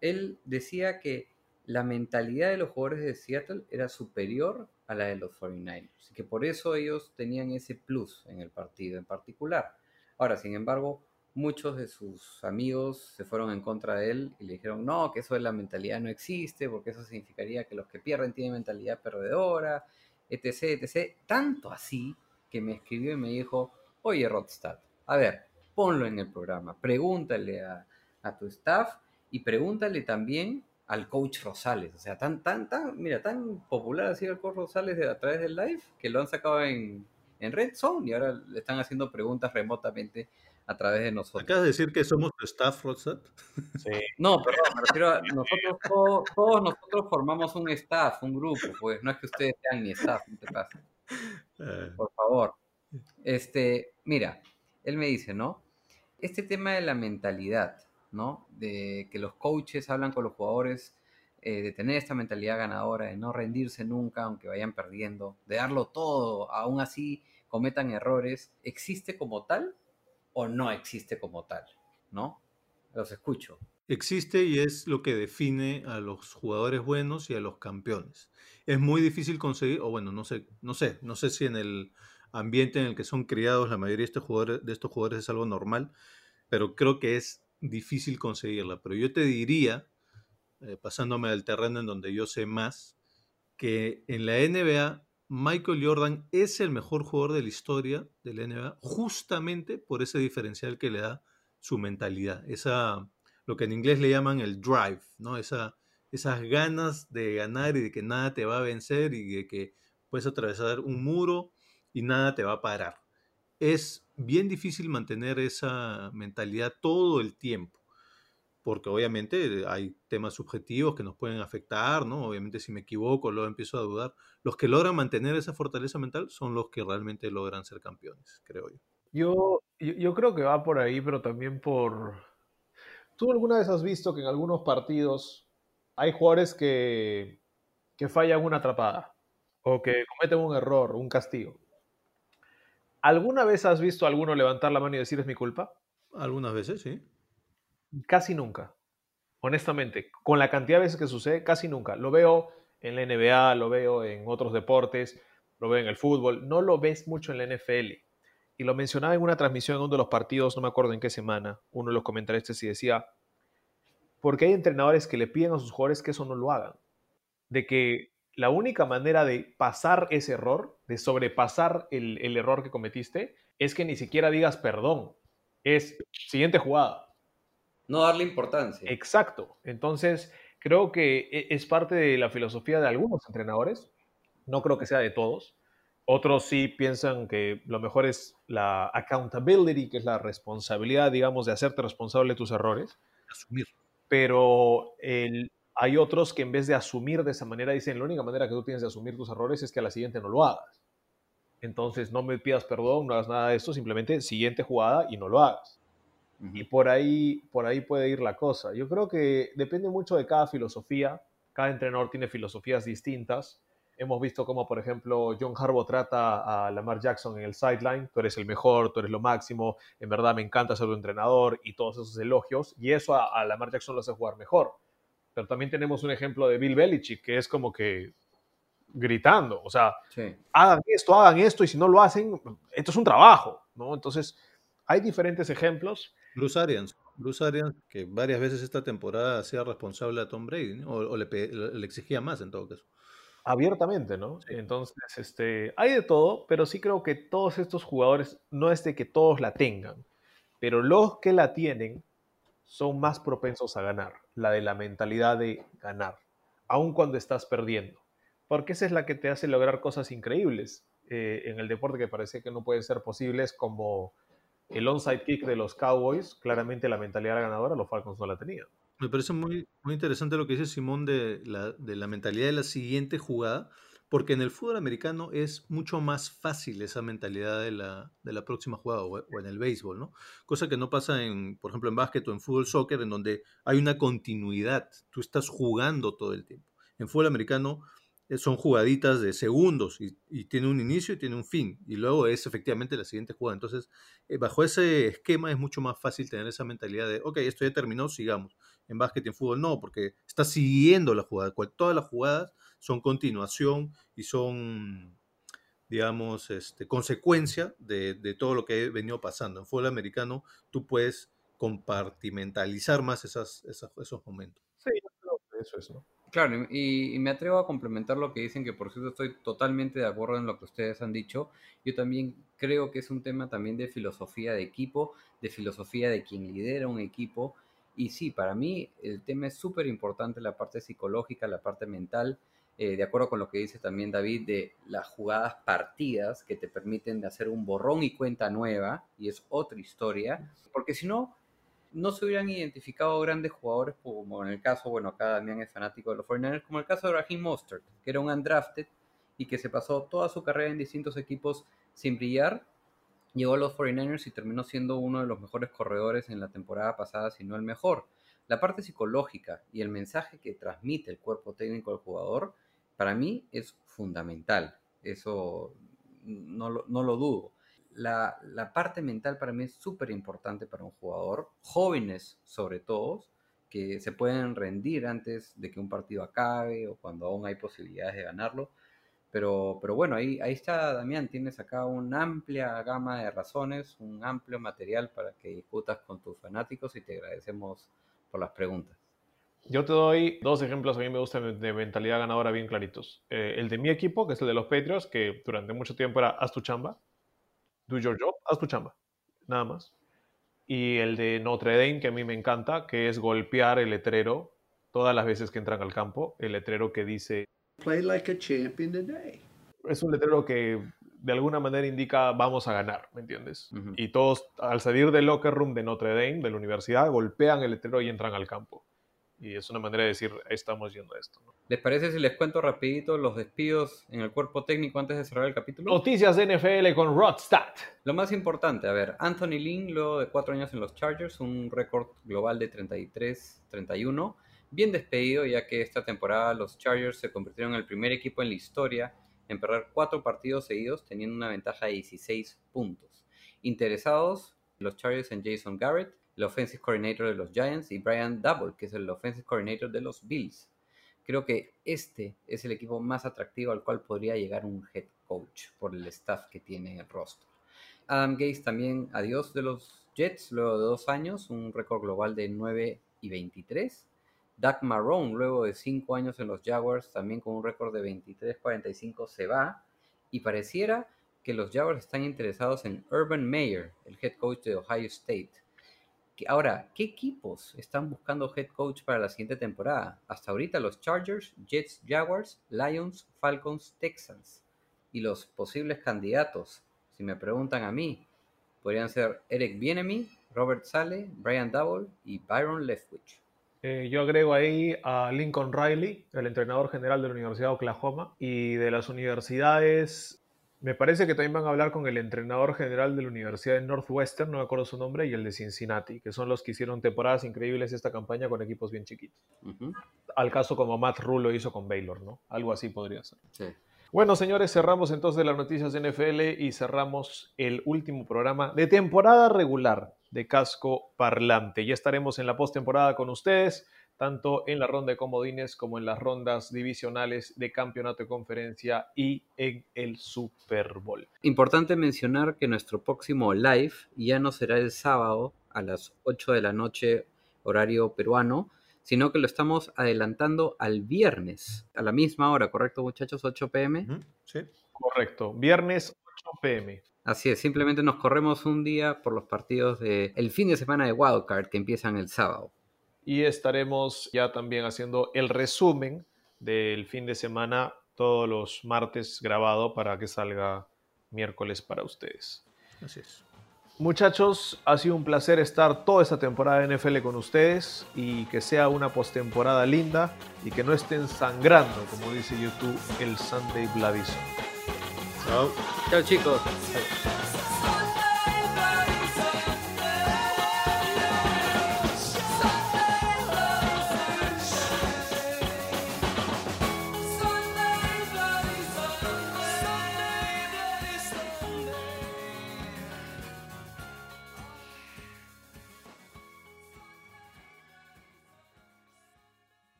Él decía que la mentalidad de los jugadores de Seattle era superior a la de los 49ers. Y que por eso ellos tenían ese plus en el partido en particular. Ahora, sin embargo, muchos de sus amigos se fueron en contra de él y le dijeron, no, que eso de la mentalidad no existe, porque eso significaría que los que pierden tienen mentalidad perdedora, etc., etc. Tanto así que me escribió y me dijo, oye, Rodstad, a ver, ponlo en el programa, pregúntale a, a tu staff y pregúntale también al coach Rosales. O sea, tan, tan, tan, mira, tan popular ha sido el coach Rosales de- a través del live que lo han sacado en, en Red Zone y ahora le están haciendo preguntas remotamente a través de nosotros. Acabas de decir que somos tu staff, Rodstad. Sí. No, perdón, me refiero a nosotros, todos, todos nosotros formamos un staff, un grupo, pues no es que ustedes sean mi staff, no te pasa, Eh, por favor. Este, mira, él me dice, ¿no? Este tema de la mentalidad, ¿no? De que los coaches hablan con los jugadores, eh, de tener esta mentalidad ganadora, de no rendirse nunca, aunque vayan perdiendo, de darlo todo, aún así cometan errores, ¿existe como tal o no existe como tal? ¿No? Los escucho. existe y es lo que define a los jugadores buenos y a los campeones. Es muy difícil conseguir, o bueno, no sé, no sé, no sé si en el ambiente en el que son criados la mayoría de estos jugadores, de estos jugadores es algo normal, pero creo que es difícil conseguirla. Pero yo te diría, eh, pasándome al terreno en donde yo sé más, que en la NBA Michael Jordan es el mejor jugador de la historia de la NBA justamente por ese diferencial que le da su mentalidad, esa lo que en inglés le llaman el drive, ¿no? Esa, esas ganas de ganar y de que nada te va a vencer y de que puedes atravesar un muro y nada te va a parar. Es bien difícil mantener esa mentalidad todo el tiempo, porque obviamente hay temas subjetivos que nos pueden afectar, ¿no? Obviamente si me equivoco, luego empiezo a dudar. Los que logran mantener esa fortaleza mental son los que realmente logran ser campeones, creo yo. Yo, yo, creo que va por ahí, pero también por... ¿Tú alguna vez has visto que en algunos partidos hay jugadores que, que fallan una atrapada o que cometen un error, un castigo? ¿Alguna vez has visto a alguno levantar la mano y decir es mi culpa? Algunas veces, sí. Casi nunca. Honestamente, con la cantidad de veces que sucede, casi nunca. Lo veo en la NBA, lo veo en otros deportes, lo veo en el fútbol. No lo ves mucho en la NFL. Y lo mencionaba en una transmisión en uno de los partidos, no me acuerdo en qué semana, uno de los comentaristas y decía, porque hay entrenadores que le piden a sus jugadores que eso no lo hagan. De que la única manera de pasar ese error, de sobrepasar el, el error que cometiste, es que ni siquiera digas perdón. Es siguiente jugada. No darle importancia. Exacto. Entonces, creo que e- es parte de la filosofía de algunos entrenadores. No creo que sea de todos. Otros sí piensan que lo mejor es la accountability, que es la responsabilidad, digamos, de hacerte responsable de tus errores. Asumir. Pero el- hay otros que en vez de asumir de esa manera dicen, la única manera que tú tienes de asumir tus errores es que a la siguiente no lo hagas. Entonces, no me pidas perdón, no hagas nada de esto, simplemente siguiente jugada y no lo hagas. Y por ahí, por ahí puede ir la cosa. Yo creo que depende mucho de cada filosofía. Cada entrenador tiene filosofías distintas. Hemos visto cómo, por ejemplo, John Harbaugh trata a Lamar Jackson en el sideline. Tú eres el mejor, tú eres lo máximo. En verdad me encanta ser tu entrenador y todos esos elogios. Y eso a, a Lamar Jackson lo hace jugar mejor. Pero también tenemos un ejemplo de Bill Belichick, que es como que gritando. O sea, Sí. hagan esto, hagan esto, y si no lo hacen, esto es un trabajo, ¿no? Entonces, hay diferentes ejemplos. Bruce Arians. Bruce Arians, que varias veces esta temporada hacía responsable a Tom Brady, ¿no? o, o le, pe- le exigía más en todo caso. abiertamente, ¿no? Entonces, este, hay de todo, pero sí creo que todos estos jugadores, no es de que todos la tengan, pero los que la tienen son más propensos a ganar, la de la mentalidad de ganar, aun cuando estás perdiendo, porque esa es la que te hace lograr cosas increíbles eh, en el deporte que parece que no pueden ser posibles, como el onside kick de los Cowboys, claramente la mentalidad era ganadora, los Falcons no la tenían. Me parece muy, muy interesante lo que dice Simón de la, de la mentalidad de la siguiente jugada, porque en el fútbol americano es mucho más fácil esa mentalidad de la, de la próxima jugada o, en el béisbol, ¿no? Cosa que no pasa en, por ejemplo, en básquet o en fútbol soccer, en donde hay una continuidad, tú estás jugando todo el tiempo. En fútbol americano eh, son jugaditas de segundos y, tiene un inicio y tiene un fin. Y luego es efectivamente la siguiente jugada. Entonces, eh, bajo ese esquema es mucho más fácil tener esa mentalidad de, ok, esto ya terminó, sigamos. En básquet y en fútbol no, porque estás siguiendo la jugada. Todas las jugadas son continuación y son, digamos, este, consecuencia de, de todo lo que ha venido pasando. En fútbol americano tú puedes compartimentalizar más esas, esas- esos momentos. Sí, eso es, ¿no? Claro, y, y me atrevo a complementar lo que dicen, que por cierto estoy totalmente de acuerdo en lo que ustedes han dicho. Yo también creo que es un tema también de filosofía de equipo, de filosofía de quien lidera un equipo. Y sí, para mí el tema es súper importante, la parte psicológica, la parte mental, eh, de acuerdo con lo que dice también David, de las jugadas partidas que te permiten de hacer un borrón y cuenta nueva, y es otra historia, porque si no, no se hubieran identificado grandes jugadores como en el caso, bueno, acá Damián es fanático de los 49ers, como el caso de Raheem Mostert, que era un undrafted y que se pasó toda su carrera en distintos equipos sin brillar. Llegó a los 49ers y terminó siendo uno de los mejores corredores en la temporada pasada, si no el mejor. La parte psicológica y el mensaje que transmite el cuerpo técnico del jugador, para mí es fundamental. Eso no lo, dudo la, la parte mental para mí es súper importante para un jugador, jóvenes sobre todo, que se pueden rendir antes de que un partido acabe o cuando aún hay posibilidades de ganarlo. Pero, pero bueno, ahí, ahí está Damián, tienes acá una amplia gama de razones, un amplio material para que discutas con tus fanáticos y te agradecemos por las preguntas. Yo te doy dos ejemplos a mí me gustan de mentalidad ganadora bien claritos. Eh, el de mi equipo, que es el de los Patriots, que durante mucho tiempo era haz tu chamba, do your job, haz tu chamba, nada más. Y el de Notre Dame, que a mí me encanta, que es golpear el letrero todas las veces que entran al campo, el letrero que dice, Play like a champion today. es un letrero que de alguna manera indica vamos a ganar, ¿me entiendes? Y todos al salir del locker room de Notre Dame, de la universidad, golpean el letrero y entran al campo. Y es una manera de decir, estamos yendo a esto. ¿no? ¿Les parece si les cuento rapidito los despidos en el cuerpo técnico antes de cerrar el capítulo? Noticias de NFL con Rodstad. Lo más importante, a ver, Anthony Lynn, luego de cuatro años en los Chargers, un récord global de 33-31, bien despedido ya que esta temporada los Chargers se convirtieron en el primer equipo en la historia en perder cuatro partidos seguidos teniendo una ventaja de 16 puntos. Interesados los Chargers en Jason Garrett, el offensive coordinator de los Giants, y Brian Double, que es el offensive coordinator de los Bills. Creo que este es el equipo más atractivo al cual podría llegar un head coach por el staff que tiene en el roster. Adam Gates también adiós de los Jets luego de dos años, un récord global de 9 y 23. Doug Marrone luego de cinco años en los Jaguars también con un récord de 23-45 se va y pareciera que los Jaguars están interesados en Urban Meyer, el head coach de Ohio State. Ahora, ¿qué equipos están buscando head coach para la siguiente temporada? Hasta ahorita los Chargers, Jets, Jaguars, Lions, Falcons, Texans. Y los posibles candidatos, si me preguntan a mí, podrían ser Eric Bienemy, Robert Sale, Brian Double y Byron Leftwich. Eh, yo agrego ahí a Lincoln Riley, el entrenador general de la Universidad de Oklahoma. Y de las universidades, me parece que también van a hablar con el entrenador general de la Universidad de Northwestern, no me acuerdo su nombre, y el de Cincinnati, que son los que hicieron temporadas increíbles esta campaña con equipos bien chiquitos. Al caso como Matt Rule lo hizo con Baylor, ¿no? Algo así podría ser. sí. Bueno, señores, cerramos entonces las noticias de NFL y cerramos el último programa de temporada regular de Casco Parlante. Ya estaremos en la postemporada con ustedes, tanto en la ronda de comodines como en las rondas divisionales de campeonato de conferencia y en el Super Bowl. Importante mencionar que nuestro próximo live ya no será el sábado a las 8 de la noche horario peruano, sino que lo estamos adelantando al viernes a la misma hora, ¿correcto muchachos? 8 pm. Sí. Correcto, viernes 8 pm. Así es, simplemente nos corremos un día por los partidos de el fin de semana de Wildcard que empiezan el sábado. Y estaremos ya también haciendo el resumen del fin de semana todos los martes grabado para que salga miércoles para ustedes. Así es. Muchachos, ha sido un placer estar toda esta temporada de NFL con ustedes y que sea una postemporada linda y que no estén sangrando, como dice YouTube, el Sunday Blavison. Chao. Chao chicos.